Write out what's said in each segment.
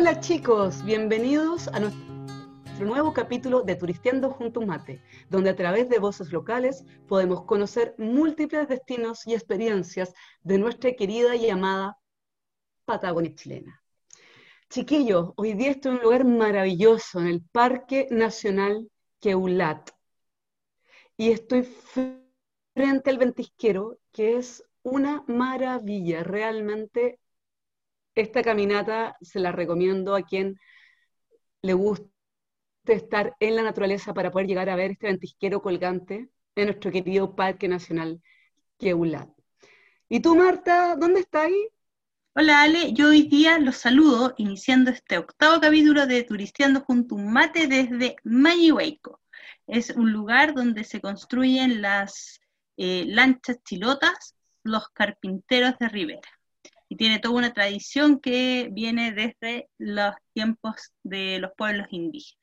Hola chicos, bienvenidos a nuestro nuevo capítulo de Turisteando junto a mate, donde a través de voces locales podemos conocer múltiples destinos y experiencias de nuestra querida y amada Patagonia chilena. Chiquillos, hoy día estoy en un lugar maravilloso, en el Parque Nacional Queulat, y estoy frente al ventisquero, que es una maravilla, realmente esta caminata se la recomiendo a quien le guste estar en la naturaleza para poder llegar a ver este ventisquero colgante en nuestro querido Parque Nacional Queulat. ¿Y tú, Marta, dónde estás? Hola, Ale. Yo hoy día los saludo iniciando este octavo capítulo de Turisteando junto a un mate desde Mayihueco. Es un lugar donde se construyen las eh, lanchas chilotas, los carpinteros de Rivera y tiene toda una tradición que viene desde los tiempos de los pueblos indígenas.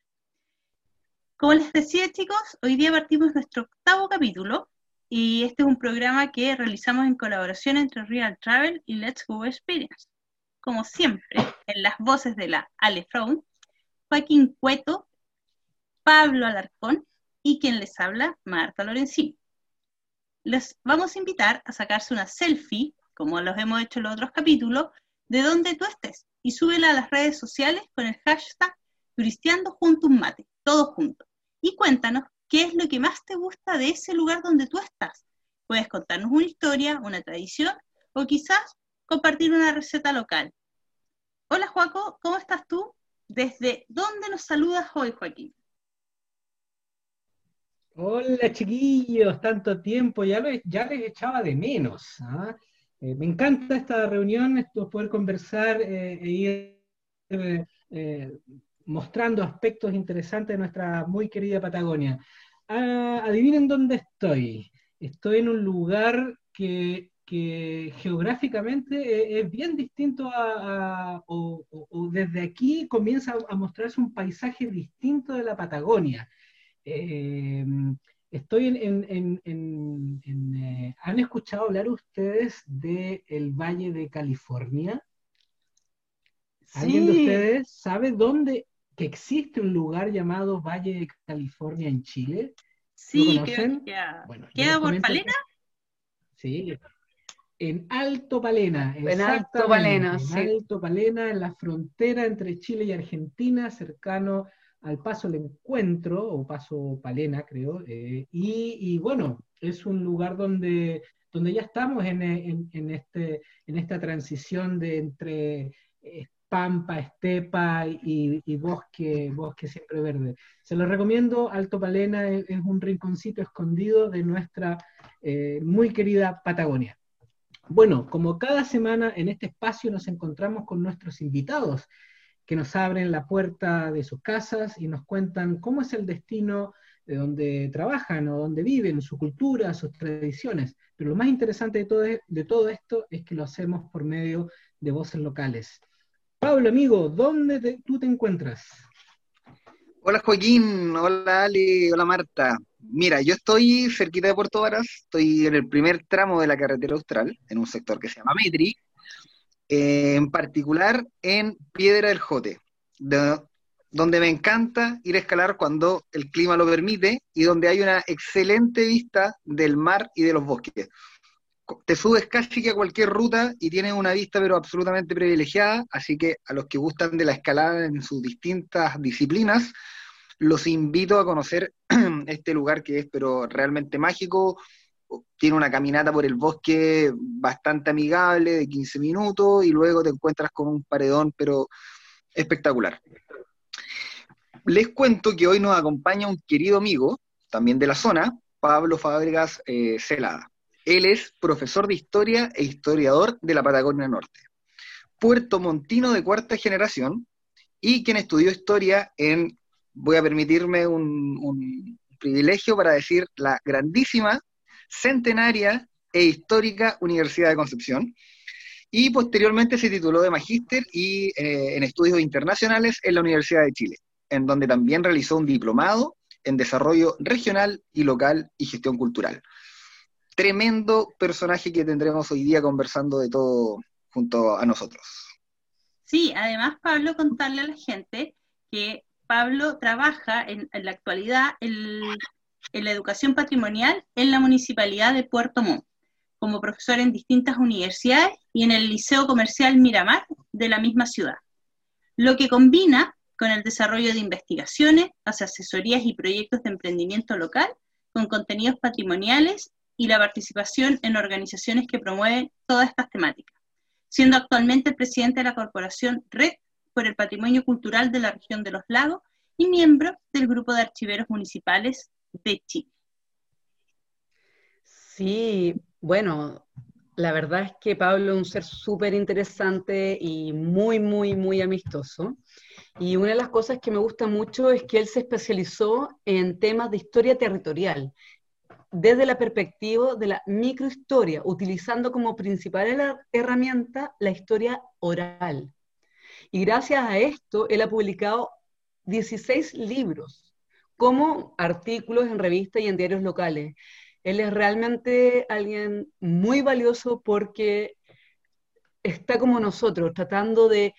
Como les decía chicos, hoy día partimos nuestro octavo capítulo y este es un programa que realizamos en colaboración entre Real Travel y Let's Go Experience. Como siempre, en las voces de la Ale Fraun, Joaquín Cueto, Pablo Alarcón y quien les habla, Marta Lorenzini. Les vamos a invitar a sacarse una selfie como los hemos hecho en los otros capítulos, de donde tú estés y súbela a las redes sociales con el hashtag Turisteando todos juntos. Y cuéntanos qué es lo que más te gusta de ese lugar donde tú estás. Puedes contarnos una historia, una tradición o quizás compartir una receta local. Hola Joaco, ¿cómo estás tú? ¿Desde dónde nos saludas hoy, Joaquín? Hola chiquillos, tanto tiempo, ya, ya les echaba de menos. ¿ah? Eh, me encanta esta reunión, esto, poder conversar eh, e ir eh, mostrando aspectos interesantes de nuestra muy querida Patagonia. Ah, adivinen dónde estoy. Estoy en un lugar que, geográficamente es, bien distinto a, o, desde aquí comienza a mostrarse un paisaje distinto de la Patagonia. Estoy en... Eh, ¿Han escuchado hablar ustedes del el Valle de California? ¿Alguien de ustedes sabe dónde que existe un lugar llamado Valle de California en Chile? Sí, queda, ¿Queda por Palena? Sí, en Alto Palena. En Alto Palena, En Alto Palena, en la frontera entre Chile y Argentina, cercano al Paso el Encuentro, o Paso Palena, creo, eh, y, bueno, es un lugar donde, donde ya estamos en, este, en esta transición de entre eh, pampa, estepa y, bosque, bosque siempre verde. Se lo recomiendo, Alto Palena es, un rinconcito escondido de nuestra eh, muy querida Patagonia. Bueno, como cada semana en este espacio nos encontramos con nuestros invitados que nos abren la puerta de sus casas y nos cuentan cómo es el destino de donde trabajan o donde viven, su cultura, sus tradiciones. Pero lo más interesante de todo, de todo esto es que lo hacemos por medio de voces locales. Pablo, amigo, ¿dónde tú te encuentras? Hola Joaquín, hola Ali, hola Marta. Mira, yo estoy cerquita de Puerto Varas, estoy en el primer tramo de la carretera austral, en un sector que se llama Metri, en particular en Piedra del Jote, donde me encanta ir a escalar cuando el clima lo permite y donde hay una excelente vista del mar y de los bosques. Te subes casi que a cualquier ruta y tienes una vista pero absolutamente privilegiada, así que a los que gustan de la escalada en sus distintas disciplinas, los invito a conocer este lugar que es pero realmente mágico, tiene una caminata por el bosque bastante amigable de 15 minutos y luego te encuentras con un paredón, pero espectacular. Les cuento que hoy nos acompaña un querido amigo, también de la zona, Pablo Fábregas eh, Celada. Él es profesor de historia e historiador de la Patagonia Norte, puerto montino de cuarta generación y quien estudió historia en, voy a permitirme un privilegio para decir, la grandísima centenaria e histórica Universidad de Concepción. Y posteriormente se tituló de magíster y eh, en estudios internacionales en la Universidad de Chile, en donde también realizó un diplomado en desarrollo regional y local y gestión cultural. Tremendo personaje que tendremos hoy día conversando de todo junto a nosotros. Sí, además Pablo contarle a la gente que Pablo trabaja en, la actualidad en, la educación patrimonial en la municipalidad de Puerto Montt, como profesor en distintas universidades y en el Liceo Comercial Miramar de la misma ciudad, lo que combina con el desarrollo de investigaciones, asesorías y proyectos de emprendimiento local con contenidos patrimoniales y la participación en organizaciones que promueven todas estas temáticas, siendo actualmente el presidente de la corporación Red por el Patrimonio Cultural de la región de los lagos y miembro del Grupo de Archiveros Municipales de Chile. Sí, bueno, la verdad es que Pablo es un ser súper interesante y muy, muy, muy amistoso. Y una de las cosas que me gusta mucho es que él se especializó en temas de historia territorial, desde la perspectiva de la microhistoria, utilizando como principal herramienta la historia oral. Y gracias a esto, él ha publicado 16 libros, como artículos en revistas y en diarios locales. Él es realmente alguien muy valioso porque está como nosotros, tratando de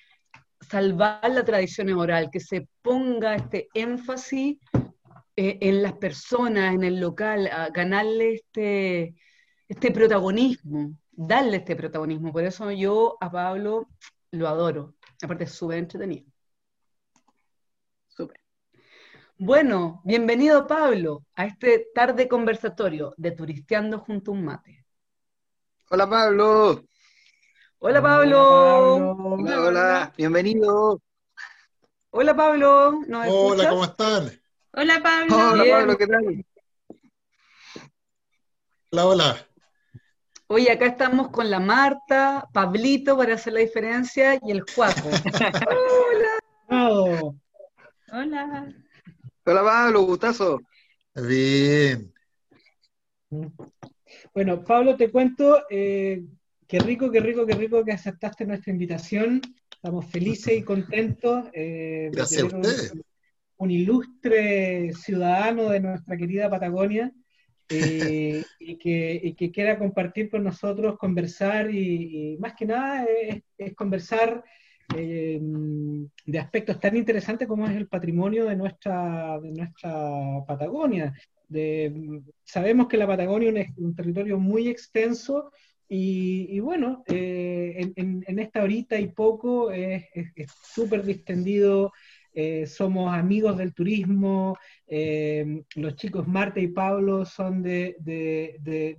salvar la tradición oral, que se ponga este énfasis eh, en las personas, en el local, a ganarle este, este protagonismo, darle este protagonismo. Por eso yo a Pablo lo adoro. Aparte es súper entretenido. Súper. Bueno, bienvenido Pablo a este tarde conversatorio de Turisteando junto a un mate. Hola Pablo. Hola Pablo. Hola, hola, bienvenido. Hola Pablo. Hola, ¿cómo están? Hola Pablo. Hola Pablo, ¿qué tal? Hola, hola. Hoy acá estamos con la Marta, Pablito para hacer la diferencia y el Juaco. Hola. Hola. Hola Pablo, gustazo. Bien. Bueno, Pablo, te cuento, eh, qué rico, qué rico, qué rico que aceptaste nuestra invitación. Estamos felices y contentos. Eh, Gracias a ustedes. un ilustre ciudadano de nuestra querida Patagonia eh, y, que, quiera compartir con nosotros, conversar y, más que nada es, conversar eh, de aspectos tan interesantes como es el patrimonio de nuestra, de nuestra Patagonia. Sabemos que la Patagonia es un, territorio muy extenso y, bueno, eh, en, esta horita y poco es súper distendido eh, somos amigos del turismo, eh, los chicos Marta y Pablo son de,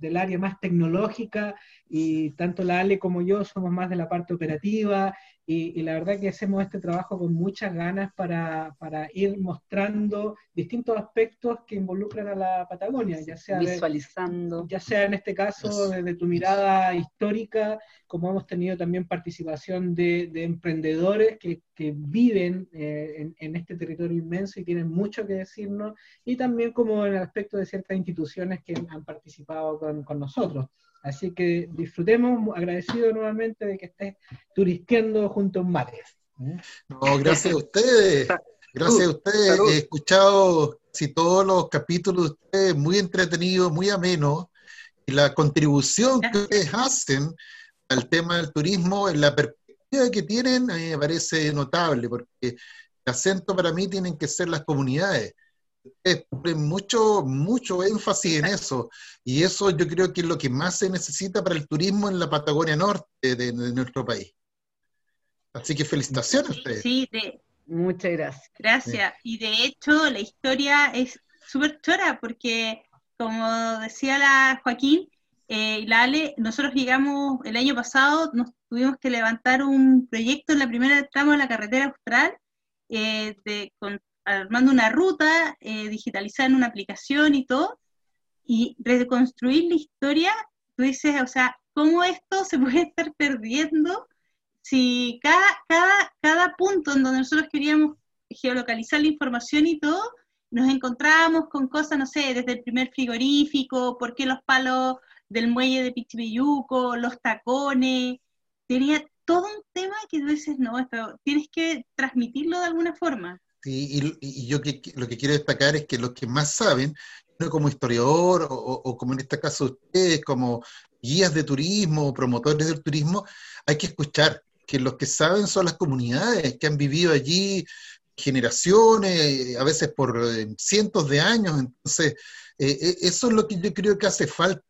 del área más tecnológica y tanto la Ale como yo somos más de la parte operativa y, la verdad que hacemos este trabajo con muchas ganas para, ir mostrando distintos aspectos que involucran a la Patagonia, ya sea visualizando, ya sea en este caso desde tu mirada histórica, como hemos tenido también participación de, emprendedores que, viven eh, en, este territorio inmenso y tienen mucho que decirnos, y también como en el aspecto de ciertas instituciones que han participado con, con nosotros. Así que disfrutemos, agradecido nuevamente de que estés turisteando junto a un mate. No, gracias a ustedes. Gracias a ustedes. He escuchado si todos los capítulos de ustedes, muy entretenidos, muy amenos, y la contribución que ustedes hacen al tema del turismo, en la perspectiva que tienen, me parece notable, porque el acento para mí tienen que ser las comunidades mucho, mucho énfasis en eso. Y eso yo creo que es lo que más se necesita para el turismo en la Patagonia Norte de, nuestro país. Así que felicitaciones a ustedes. Sí, de, muchas gracias. Gracias. Y de hecho, la historia es súper chora porque, como decía la Joaquín eh, y la Ale, nosotros llegamos el año pasado, nos tuvimos que levantar un proyecto en la primera tramo de la carretera austral eh, de, con armando una ruta, eh, digitalizar en una aplicación y todo, y reconstruir la historia, tú dices, o sea, ¿cómo esto se puede estar perdiendo si cada, cada, cada punto en donde nosotros queríamos geolocalizar la información y todo, nos encontrábamos con cosas, no sé, desde el primer frigorífico, por qué los palos del muelle de Pichipiyuco, los tacones, tenía todo un tema que tú dices, no, esto, tienes que transmitirlo de alguna forma y, yo que, lo que quiero destacar es que los que más saben, como historiador o, como en este caso ustedes, como guías de turismo o promotores del turismo, hay que escuchar, que los que saben son las comunidades que han vivido allí generaciones, a veces por eh, cientos de años. Entonces, eh, eh, eso es lo que yo creo que hace falta,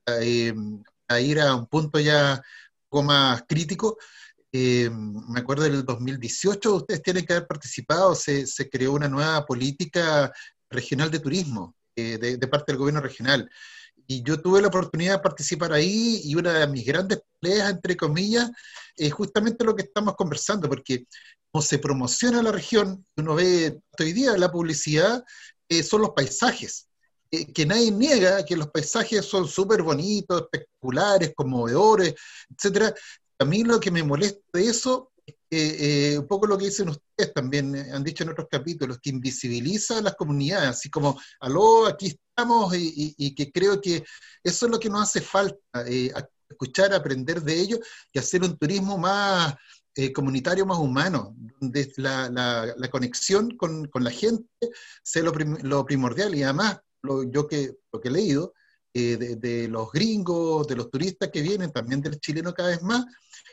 a ir a un punto ya poco más crítico. Me acuerdo del 2018, ustedes tienen que haber participado, se, creó una nueva política regional de turismo de, de, parte del gobierno regional. Y yo tuve la oportunidad de participar ahí y una de mis grandes peleas, entre comillas, es justamente lo que estamos conversando, porque como se promociona la región, uno ve hoy día la publicidad, eh, son los paisajes. que nadie niega que los paisajes son súper bonitos, espectaculares, conmovedores, etc. A mí lo que me molesta de eso eh, un poco lo que dicen ustedes también, eh, han dicho en otros capítulos, que invisibiliza a las comunidades, así como, aló, aquí estamos, y, que creo que eso es lo que nos hace falta, eh, escuchar, aprender de ellos y hacer un turismo más comunitario, más humano, donde la, conexión con, con, la gente sea lo, lo primordial. Y además, lo, yo que, lo que he leído, de, de los gringos, de los turistas que vienen, también del chileno cada vez más,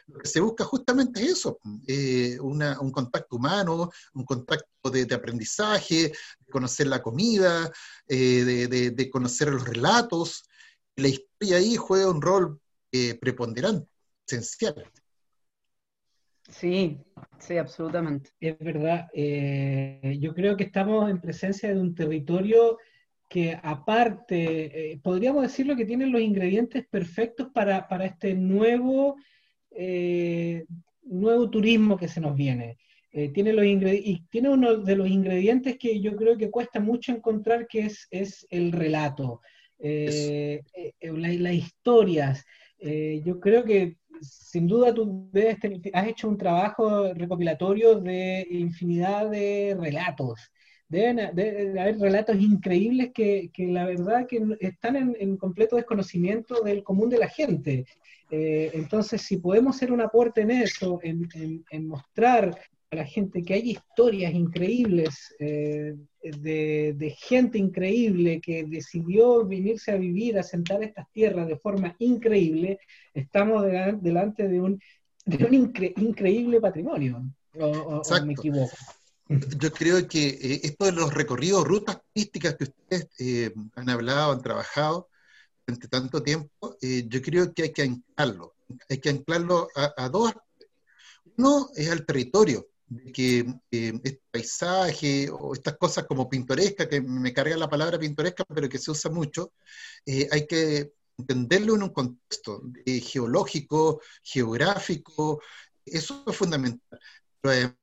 lo que se busca justamente es eso, eh, un contacto humano, un contacto de, aprendizaje, de conocer la comida, eh, de, conocer los relatos. La historia ahí juega un rol eh, preponderante, esencial. Sí, sí, absolutamente. Es verdad. yo creo que estamos en presencia de un territorio que aparte, podríamos decirlo que tiene los ingredientes perfectos para, para este nuevo eh, nuevo turismo que se nos viene. Eh, tiene, los y tiene uno de los ingredientes que yo creo que cuesta mucho encontrar, que es, es el relato, eh, las historias. yo creo que sin duda tú has hecho un trabajo recopilatorio de infinidad de relatos. Deben, haber relatos increíbles que, que, la verdad que están en, en, completo desconocimiento del común de la gente. Eh, entonces, si podemos hacer un aporte en eso, en, mostrar a la gente que hay historias increíbles eh, de, gente increíble que decidió venirse a vivir, a sentar estas tierras de forma increíble, estamos delante de un, increíble patrimonio. ¿O, me equivoco? Yo creo que eh, esto de los recorridos, rutas turísticas que ustedes han hablado, han trabajado, durante tanto tiempo, eh, yo creo que hay que anclarlo. Hay que anclarlo a, dos Uno es al territorio, que eh, este paisaje o estas cosas como pintoresca, que me carga la palabra pintoresca, pero que se usa mucho, eh, hay que entenderlo en un contexto geológico, geográfico, eso es fundamental. Pero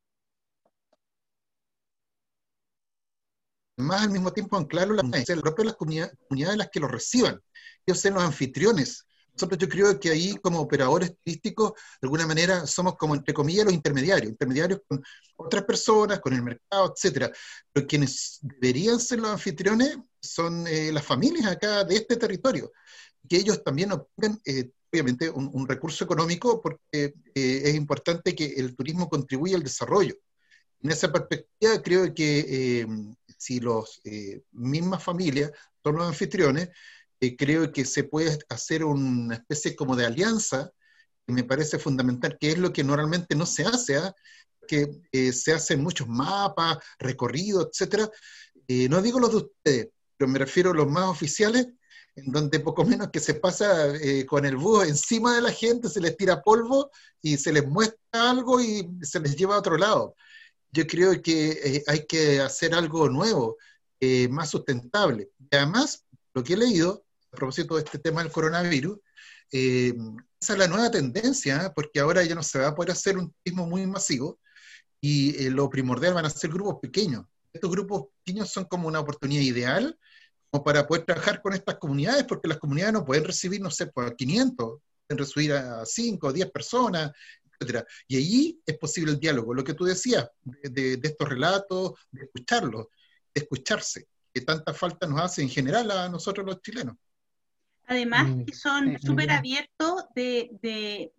además, al mismo tiempo, anclarlo en la, propio las comunidades, comunidades las que lo reciban ellos sean los anfitriones. Nosotros yo creo que ahí como operadores turísticos, de alguna manera, somos como, entre comillas, los intermediarios, intermediarios con otras personas, con el mercado, etcétera. Pero quienes deberían ser los anfitriones son eh, las familias acá de este territorio, que ellos también obtengan, eh, obviamente, un, recurso económico, porque eh, es importante que el turismo contribuya al desarrollo. En esa perspectiva, creo que si las mismas familias son los anfitriones, creo que se puede hacer una especie como de alianza, me parece fundamental, que es lo que normalmente no se hace, ¿ah? que eh, se hacen muchos mapas, recorridos, etcétera. Eh, no digo los de ustedes, pero me refiero a los más oficiales, en donde poco menos que se pasa eh, con el búho encima de la gente, se les tira polvo y se les muestra algo y se les lleva a otro lado. Yo creo que hay que hacer algo nuevo, más sustentable. Y además, lo que he leído a propósito de este tema del coronavirus, eh, esa es la nueva tendencia, ¿eh? porque ahora ya no se va a poder hacer un turismo muy masivo y eh, lo primordial van a ser grupos pequeños. Estos grupos pequeños son como una oportunidad ideal como para poder trabajar con estas comunidades, porque las comunidades no pueden recibir, no sé, pues, a 500, pueden recibir a 5 o 10 personas, Y allí es posible el diálogo, lo que tú decías, de, de estos relatos, de escucharlos, de escucharse, que tanta falta nos hace en general a nosotros los chilenos. Además, mm, que son súper abiertos de,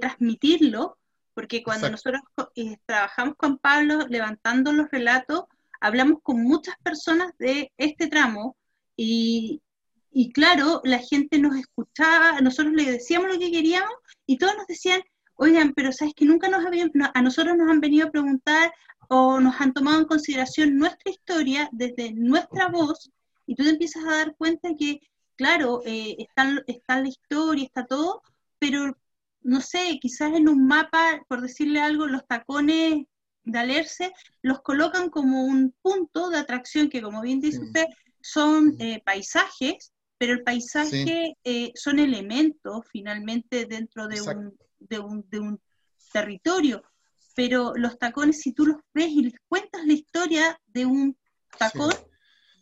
transmitirlo, porque cuando nosotros eh, trabajamos con Pablo levantando los relatos, hablamos con muchas personas de este tramo y, claro, la gente nos escuchaba, nosotros le decíamos lo que queríamos y todos nos decían, oigan, pero sabes que nunca nos habían, a nosotros nos han venido a preguntar o nos han tomado en consideración nuestra historia desde nuestra voz, y tú te empiezas a dar cuenta que, claro, eh, está, está la historia, está todo, pero no sé, quizás en un mapa, por decirle algo, los tacones de Alerce los colocan como un punto de atracción que, como bien dice usted, son eh, paisajes, pero el paisaje eh, son elementos finalmente dentro de un, de un, de, un, territorio. Pero los tacones, si tú los ves y les cuentas la historia de un tacón,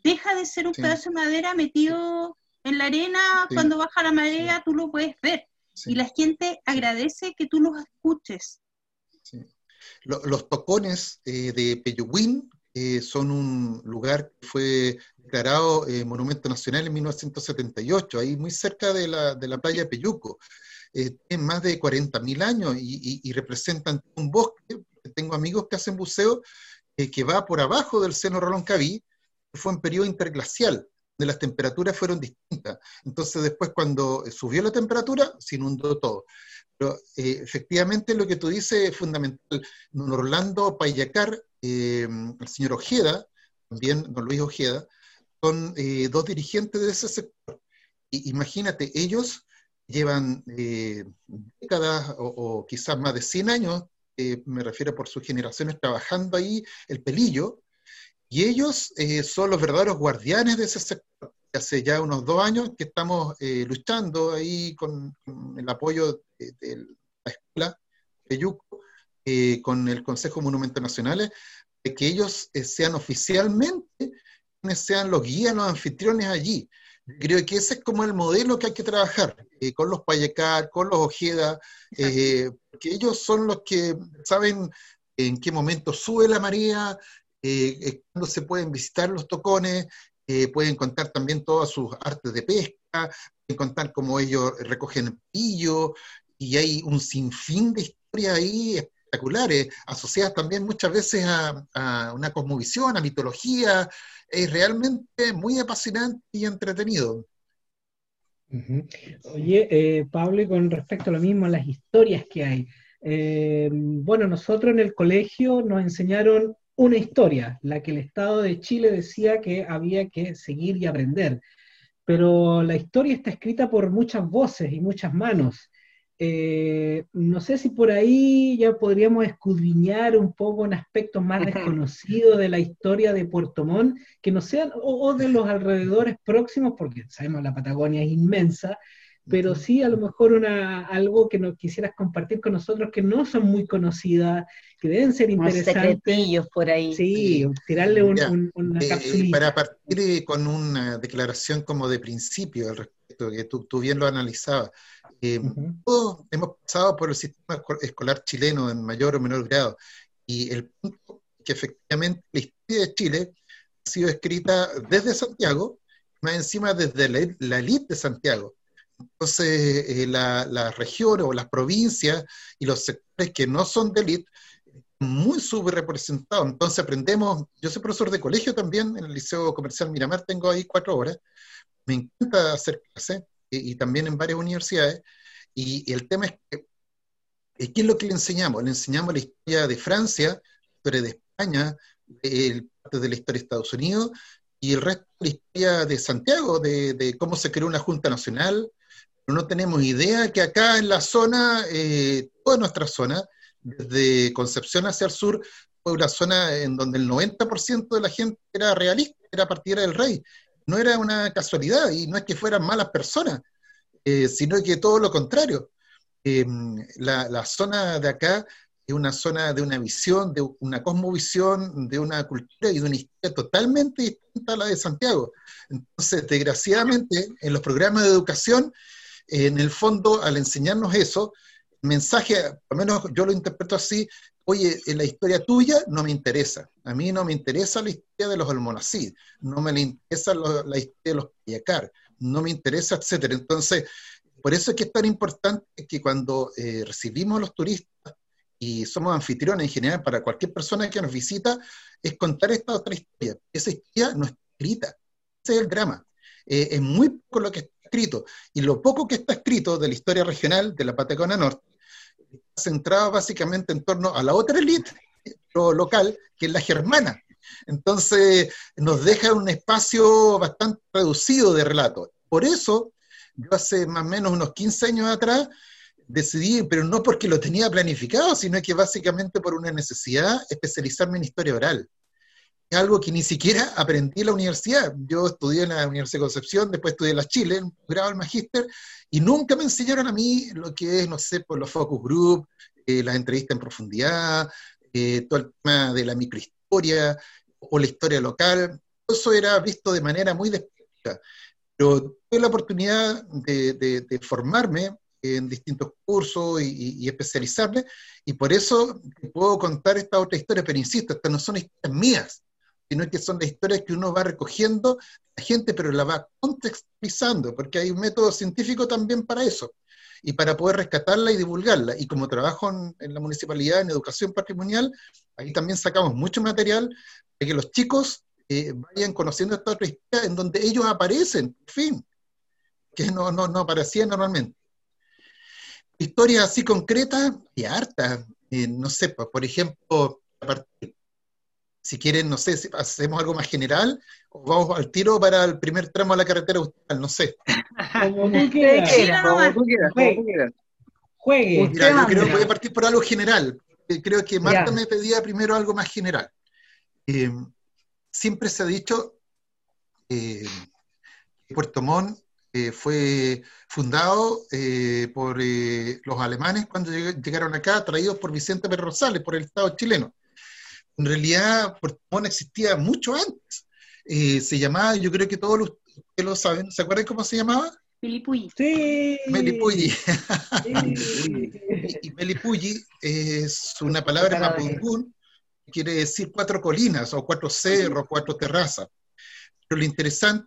deja de ser un pedazo de madera metido en la arena, cuando baja la marea tú lo puedes ver. Y la gente agradece que tú los escuches. Los tocones eh, de Peyuguín eh, son un lugar que fue declarado eh, Monumento Nacional en 1978, ahí muy cerca de la, de la playa Peyuco. tienen más de 40.000 años y, representan un bosque. Tengo amigos que hacen buceo que va por abajo del seno Rolón-Caví, fue en periodo interglacial de las temperaturas fueron distintas. Entonces después cuando subió la temperatura, se inundó todo. Pero eh, efectivamente lo que tú dices es fundamental. Don Orlando Payacar, eh, el señor Ojeda, también don Luis Ojeda, son eh, dos dirigentes de ese sector. Y, imagínate, ellos llevan décadas o, o, quizás más de 100 años, me refiero por sus generaciones, trabajando ahí el pelillo, y ellos eh, son los verdaderos guardianes de ese sector. Hace ya unos dos años que estamos eh, luchando ahí con, el apoyo de, la escuela de Yuco, eh, con el Consejo Monumentos Nacionales, de que ellos sean oficialmente, sean los guías, los anfitriones allí. Creo que ese es como el modelo que hay que trabajar, con los Payecar, con los Ojeda, que ellos son los que saben en qué momento sube la marea, eh, cuando se pueden visitar los tocones, eh, pueden contar también todas sus artes de pesca, pueden contar cómo ellos recogen pillo, y hay un sinfín de historias ahí espectaculares, asociadas también muchas veces a, una cosmovisión, a mitología, es realmente muy apasionante y entretenido. Oye, eh, Pablo, con respecto a lo mismo, las historias que hay. bueno, nosotros en el colegio nos enseñaron una historia, la que el Estado de Chile decía que había que seguir y aprender. Pero la historia está escrita por muchas voces y muchas manos. Eh, no sé si por ahí ya podríamos escudriñar un poco un aspecto más desconocido de la historia de Puerto Montt, que no sean, o, de los alrededores próximos, porque sabemos la Patagonia es inmensa, pero sí a lo mejor una, algo que nos quisieras compartir con nosotros que no son muy conocidas, que deben ser interesantes. secretillos por ahí. Sí, tirarle un, una eh, eh, Para partir con una declaración como de principio al respecto, que tú, tú bien lo analizabas. Eh, todos hemos pasado por el sistema escolar chileno en mayor o menor grado, y el punto que efectivamente la historia de Chile ha sido escrita desde Santiago, más encima desde la, la elite de Santiago. Entonces, eh, las regiones o las provincias y los sectores que no son de élite, muy subrepresentados. Entonces aprendemos, yo soy profesor de colegio también, en el Liceo Comercial Miramar tengo ahí cuatro horas, me encanta hacer clases y, también en varias universidades, y, el tema es que, ¿qué es lo que le enseñamos? Le enseñamos la historia de Francia, historia de España, el, parte de la historia de Estados Unidos, y el resto de la historia de Santiago, de, de cómo se creó una Junta Nacional, no tenemos idea que acá en la zona, eh, toda nuestra zona, desde Concepción hacia el sur, fue una zona en donde el 90% de la gente era realista, era partidera del rey. No era una casualidad y no es que fueran malas personas, eh, sino que todo lo contrario. Em, la, la, zona de acá es una zona de una visión, de una cosmovisión, de una cultura y de una historia totalmente distinta a la de Santiago. Entonces, desgraciadamente, en los programas de educación en el fondo, al enseñarnos eso, el mensaje, al menos yo lo interpreto así, oye, en la historia tuya no me interesa. A mí no me interesa la historia de los almonacid, no me interesa la historia de los Pillacar, no me interesa, etcétera. Entonces, por eso es que es tan importante que cuando eh, recibimos a los turistas y somos anfitriones en general para cualquier persona que nos visita, es contar esta otra historia. Esa historia no está escrita. Ese es el drama. Eh, es muy poco lo que escrito. Y lo poco que está escrito de la historia regional de la Patagonia Norte, centrado básicamente en torno a la otra élite local, que es la germana. Entonces, nos deja un espacio bastante reducido de relato. Por eso, yo hace más o menos unos 15 años atrás decidí, pero no porque lo tenía planificado, sino que básicamente por una necesidad, especializarme en historia oral. Es algo que ni siquiera aprendí en la universidad. Yo estudié en la Universidad de Concepción, después estudié en la Chile, en grado del magíster, y nunca me enseñaron a mí lo que es, no sé, por los focus group, eh, las entrevistas en profundidad, eh, todo el tema de la microhistoria o la historia local. Eso era visto de manera muy despectiva. Pero tuve la oportunidad de formarme en distintos cursos y, especializarme, y por eso puedo contar esta otra historia, pero insisto, estas no son historias mías, sino que son las historias que uno va recogiendo la gente, pero la va contextualizando, porque hay un método científico también para eso, y para poder rescatarla y divulgarla. Y como trabajo en, la municipalidad en educación patrimonial, ahí también sacamos mucho material para que los chicos eh, vayan conociendo esta otra historia en donde ellos aparecen, en fin, que no, no, no aparecían normalmente. Historias así concretas y hartas. Eh, no sé, por ejemplo, si quieren, no sé, si hacemos algo más general o vamos al tiro para el primer tramo de la carretera austral, no sé. Como tú quieras. Como tú quieras. Juegue. yo creo que voy a partir por algo general. Creo que Marta me pedía primero algo más general. Eh, siempre se ha dicho eh, que Puerto Montt eh, fue fundado eh, por eh, los alemanes cuando llegaron acá, traídos por Vicente Pérez Rosales, por el Estado chileno. En realidad, Puerto Montt existía mucho antes. se llamaba, yo creo que todos los que lo saben, ¿se acuerdan cómo se llamaba? Melipulli. Sí. Melipulli. y Melipulli es una palabra mapudungún, quiere decir cuatro colinas, o cuatro cerros, cuatro terrazas. Pero lo interesante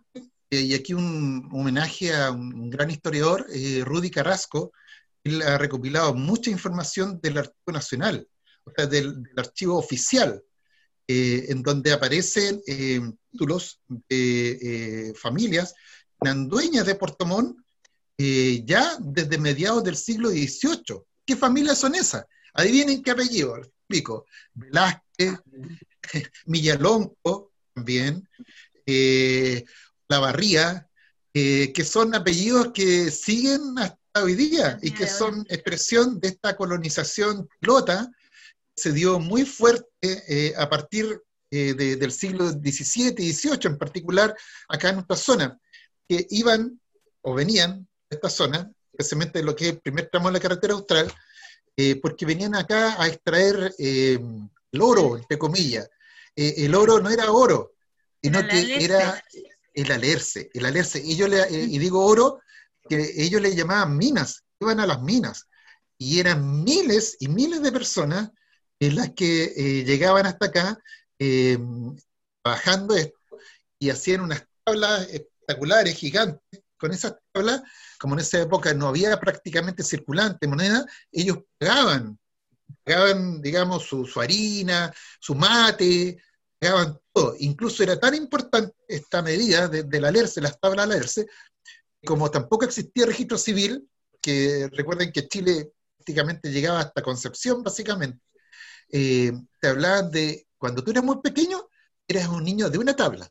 eh, y aquí un homenaje a un gran historiador, eh, Rudy Carrasco, él ha recopilado mucha información del Archivo Nacional, o sea, del, archivo oficial, eh, en donde aparecen títulos de familias dueñas de Puerto Montt ya desde mediados del siglo XVIII. ¿Qué familias son esas? Adivinen qué apellido, explico. Velázquez, Millalonco, también, la Barría, eh, que son apellidos que siguen hasta hoy día y que son expresión de esta colonización pilota que se dio muy fuerte eh, a partir eh, del siglo XVII y XVIII, en particular acá en nuestra zona, que iban o venían de esta zona, especialmente lo que es el primer tramo de la carretera austral, porque venían acá a extraer el oro, entre comillas. el oro no era oro, sino que era el alerce, el alerce. Y yo le, eh, y digo oro, que ellos le llamaban minas, iban a las minas. Y eran miles y miles de personas en las que eh, llegaban hasta acá eh, bajando esto y hacían unas tablas espectaculares, gigantes. Con esas tablas, como en esa época no había prácticamente circulante moneda, ellos pagaban, pagaban, digamos, su, harina, su mate, todo. Incluso era tan importante esta medida de, de la alerce, las tablas alerce, como tampoco existía registro civil, que recuerden que Chile prácticamente llegaba hasta Concepción, básicamente, eh, te hablaban de cuando tú eras muy pequeño, eras un niño de una tabla.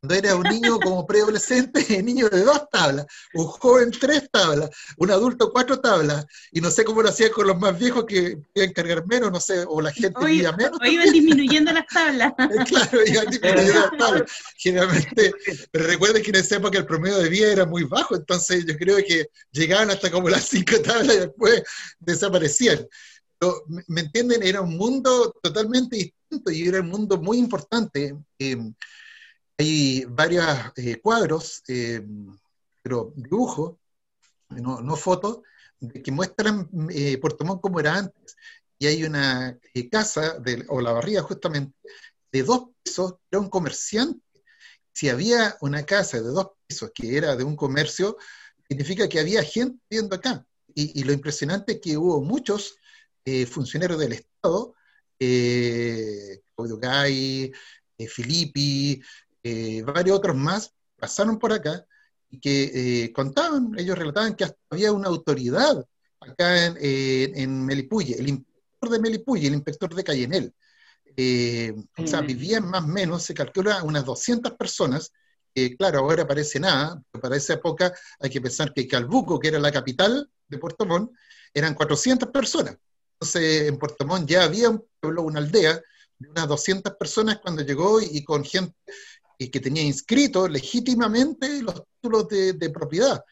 Cuando eras un niño como preadolescente, niño de dos tablas, un joven tres tablas, un adulto cuatro tablas, y no sé cómo lo hacían con los más viejos que podían cargar menos, no sé, o la gente vivía menos. O iban disminuyendo las tablas. claro, iban disminuyendo las tablas, generalmente. Pero recuerden que en esa época el promedio de vida era muy bajo, entonces yo creo que llegaban hasta como las cinco tablas y después desaparecían. ¿Me entienden? Era un mundo totalmente distinto y era un mundo muy importante. Eh, hay varios eh, cuadros, eh, pero dibujos, no, no fotos, que muestran eh, Puerto Montt como era antes. Y hay una casa, de, o la barriga justamente, de dos pisos, era un comerciante. Si había una casa de dos pisos que era de un comercio, significa que había gente viviendo acá. Y, lo impresionante es que hubo muchos funcionarios del Estado, eh, Filippi, eh, varios otros más pasaron por acá y que eh, contaban, ellos relataban que había una autoridad acá en, Melipuye, el inspector de Melipuye, el inspector de Cayenel. Eh, o sea, vivían más o menos, se calcula unas 200 personas, claro, ahora parece nada, pero para esa época hay que pensar que Calbuco, que era la capital de Puerto Montt, eran 400 personas. Entonces, en Puerto Montt ya había un pueblo, una aldea de unas 200 personas cuando llegó y, con gente que tenía inscritos legítimamente los títulos de, propiedad.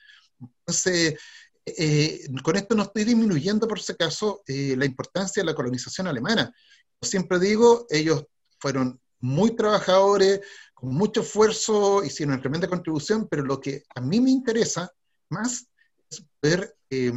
Entonces, eh, con esto no estoy disminuyendo, por si acaso, eh, la importancia de la colonización alemana. Yo siempre digo, ellos fueron muy trabajadores, con mucho esfuerzo, hicieron una tremenda contribución, pero lo que a mí me interesa más es poder, eh,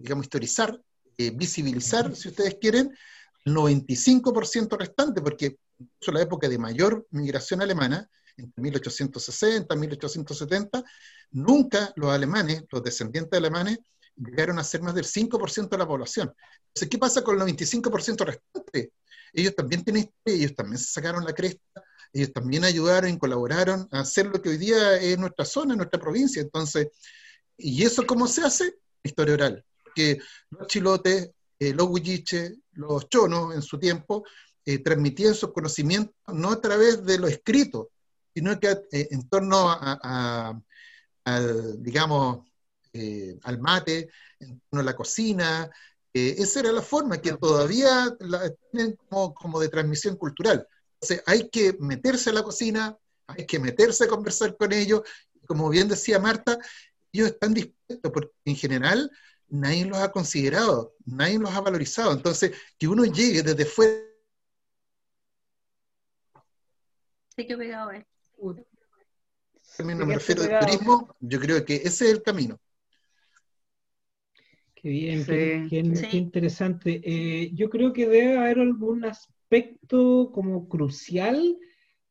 digamos, historizar, visibilizar, si ustedes quieren, el 95% restante, porque en la época de mayor migración alemana, entre 1860 y 1870, nunca los alemanes, los descendientes alemanes, llegaron a ser más del 5% de la población. Entonces, ¿qué pasa con el 95% restante? Ellos también tienen ellos también se sacaron la cresta, ellos también ayudaron y colaboraron a hacer lo que hoy día es nuestra zona, nuestra provincia. Entonces, ¿y eso cómo se hace? Historia oral. Porque los chilotes, eh, los huilliches, los chonos en su tiempo, eh, transmitían sus conocimientos no a través de lo escrito, sino que eh, en torno a, al, digamos, eh, al mate, en torno a la cocina. esa era la forma que todavía la, tienen como, como de transmisión cultural. Entonces hay que meterse a la cocina, hay que meterse a conversar con ellos. Como bien decía Marta, ellos están dispuestos porque en general nadie los ha considerado, nadie los ha valorizado. Entonces, que uno llegue desde fuera Sí que pegado eh. me refiero al turismo, yo creo que ese es el camino. Qué bien, qué, interesante. Eh, yo creo que debe haber algún aspecto como crucial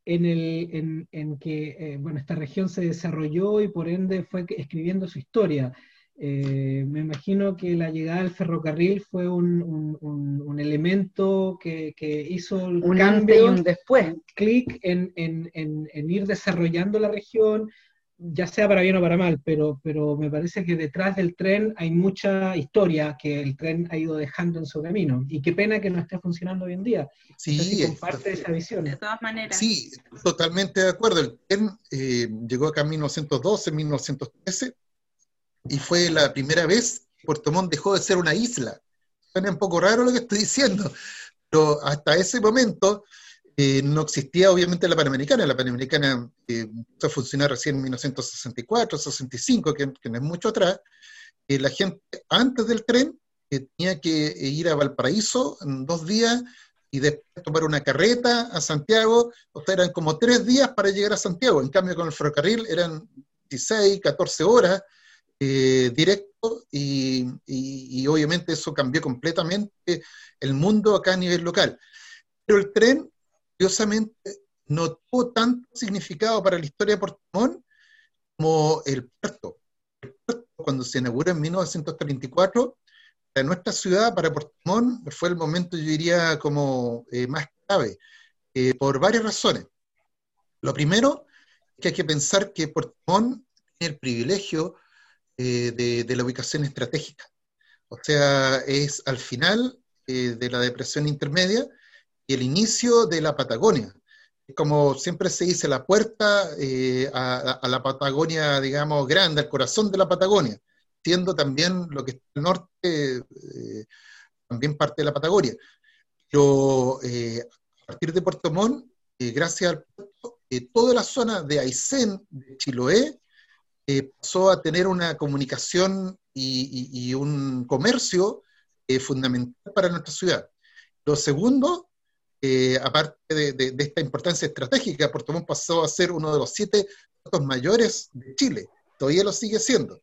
en, el, en, que eh, bueno, esta región se desarrolló y por ende fue escribiendo su historia. Eh, me imagino que la llegada del ferrocarril fue un, un, elemento que, que, hizo el un cambio, y un después. clic en, en, en, ir desarrollando la región, ya sea para bien o para mal, pero, pero me parece que detrás del tren hay mucha historia que el tren ha ido dejando en su camino. Y qué pena que no esté funcionando hoy en día. Sí, comparte esa visión. De todas maneras. Sí, totalmente de acuerdo. El tren eh, llegó acá en 1912, 1913 y fue la primera vez que Puerto Montt dejó de ser una isla. Suena un poco raro lo que estoy diciendo, pero hasta ese momento eh, no existía obviamente la Panamericana. La Panamericana eh, empezó a funcionar recién en 1964, 65, que, no es mucho atrás. Eh, la gente antes del tren tenía que ir a Valparaíso en dos días y después tomar una carreta a Santiago, o sea, eran como tres días para llegar a Santiago. En cambio, con el ferrocarril eran 16, 14 horas eh, directo y, obviamente eso cambió completamente el mundo acá a nivel local. Pero el tren, curiosamente, no tuvo tanto significado para la historia de Montt como el puerto. El puerto, cuando se inauguró en 1934, para nuestra ciudad, para Montt, fue el momento, yo diría, como eh, más clave, eh, por varias razones. Lo primero que hay que pensar que Montt tiene el privilegio eh, de, la ubicación estratégica. O sea, es al final eh, de la depresión intermedia y el inicio de la Patagonia. Como siempre se dice, la puerta eh, a, la Patagonia, digamos, grande, al corazón de la Patagonia, siendo también lo que está al norte, también parte de la Patagonia. Pero a partir de Puerto Montt, gracias al puerto, toda la zona de Aysén, de Chiloé, eh, pasó a tener una comunicación y, un comercio eh, fundamental para nuestra ciudad. Lo segundo, eh, aparte de, esta importancia estratégica, Puerto Montt pasó a ser uno de los siete puertos mayores de Chile, todavía lo sigue siendo.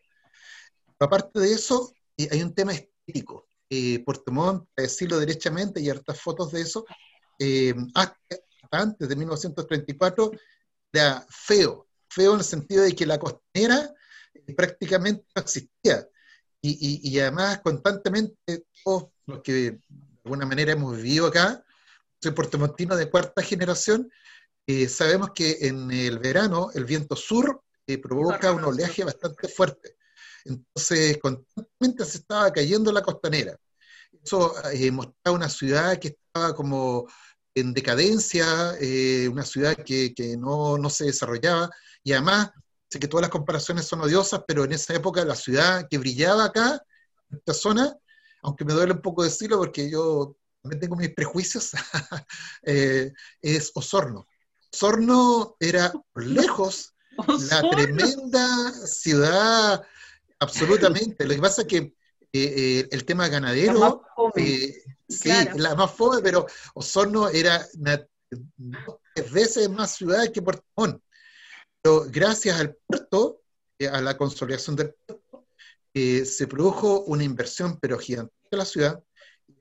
Aparte de eso, hay un tema estético. Puerto Montt, para decirlo derechamente, y hartas fotos de eso, hasta antes de 1934 era feo, feo en el sentido de que la costanera eh, prácticamente no existía. Y, además, constantemente, todos los que de alguna manera hemos vivido acá, soy puertomontino de cuarta generación, eh, sabemos que en el verano el viento sur eh, provoca un oleaje bastante fuerte. Entonces, constantemente se estaba cayendo la costanera. Eso eh, mostraba una ciudad que estaba como en decadencia, eh, una ciudad que, no, no, se desarrollaba, y además, sé que todas las comparaciones son odiosas, pero en esa época la ciudad que brillaba acá, en esta zona, aunque me duele un poco decirlo porque yo también tengo mis prejuicios, eh, es Osorno. Osorno era por lejos la tremenda ciudad, absolutamente. Lo que pasa es que eh, eh, el tema ganadero, sí, la más fome, pero Osorno era tres veces más ciudad que Puerto Montt. Pero gracias al puerto, a la consolidación del puerto, se produjo una inversión pero gigante en la ciudad,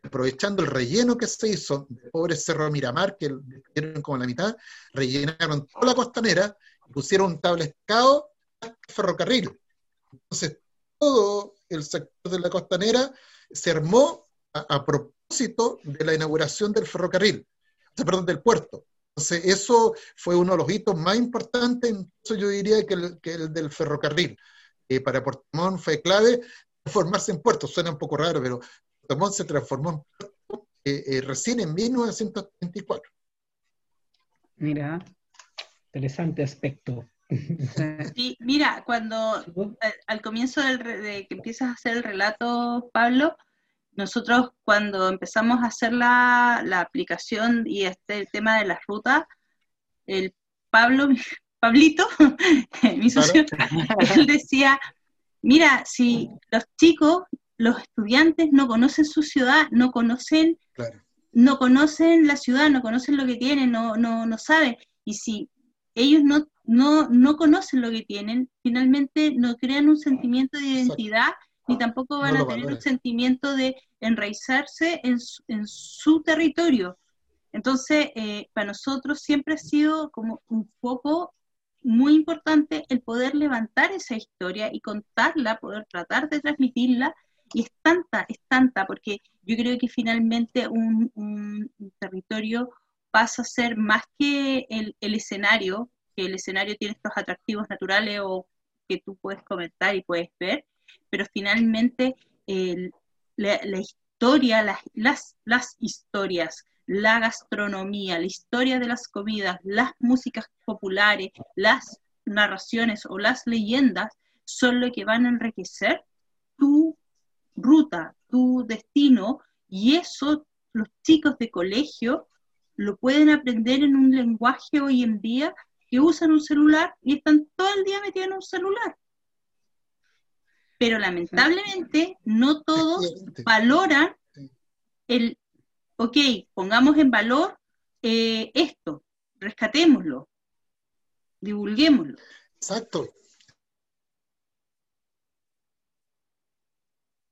aprovechando el relleno que se hizo del pobre Cerro Miramar, que dieron como la mitad, rellenaron toda la costanera pusieron un tablescado ferrocarril. Entonces, todo el sector de la costanera se armó a, propósito de la inauguración del ferrocarril, perdón, del puerto. Entonces, eso fue uno de los hitos más importantes, eso yo diría que el, del ferrocarril. Eh, para Montt fue clave formarse en puerto, suena un poco raro, pero Montt se transformó en puerto eh, eh, recién en 1934. Mira, interesante aspecto. Sí, mira, cuando al comienzo de que empiezas a hacer el relato, Pablo, nosotros cuando empezamos a hacer la, aplicación y este el tema de las rutas, el Pablo, Pablito, mi socio, él decía, mira, si los chicos los estudiantes no conocen su ciudad, no conocen, no conocen la ciudad, no conocen lo que tienen, no, no, no saben. Y si ellos no, no, no conocen lo que tienen, finalmente no crean un sentimiento de identidad, ni tampoco van a tener un sentimiento de enraizarse en su, en su territorio. Entonces, eh, para nosotros siempre ha sido como un poco muy importante el poder levantar esa historia y contarla, poder tratar de transmitirla y es tanta, es tanta, porque yo creo que finalmente un, territorio pasa a ser más que el, escenario, que el escenario tiene estos atractivos naturales o que tú puedes comentar y puedes ver, pero finalmente la, historia, las, las, las historias, la gastronomía, la historia de las comidas, las músicas populares, las narraciones o las leyendas son lo que van a enriquecer tu ruta, tu destino, y eso los chicos de colegio lo pueden aprender en un lenguaje hoy en día que usan un celular y están todo el día metidos en un celular. Pero lamentablemente no todos valoran el, ok, pongamos en valor eh, esto, rescatémoslo, divulguémoslo. Exacto.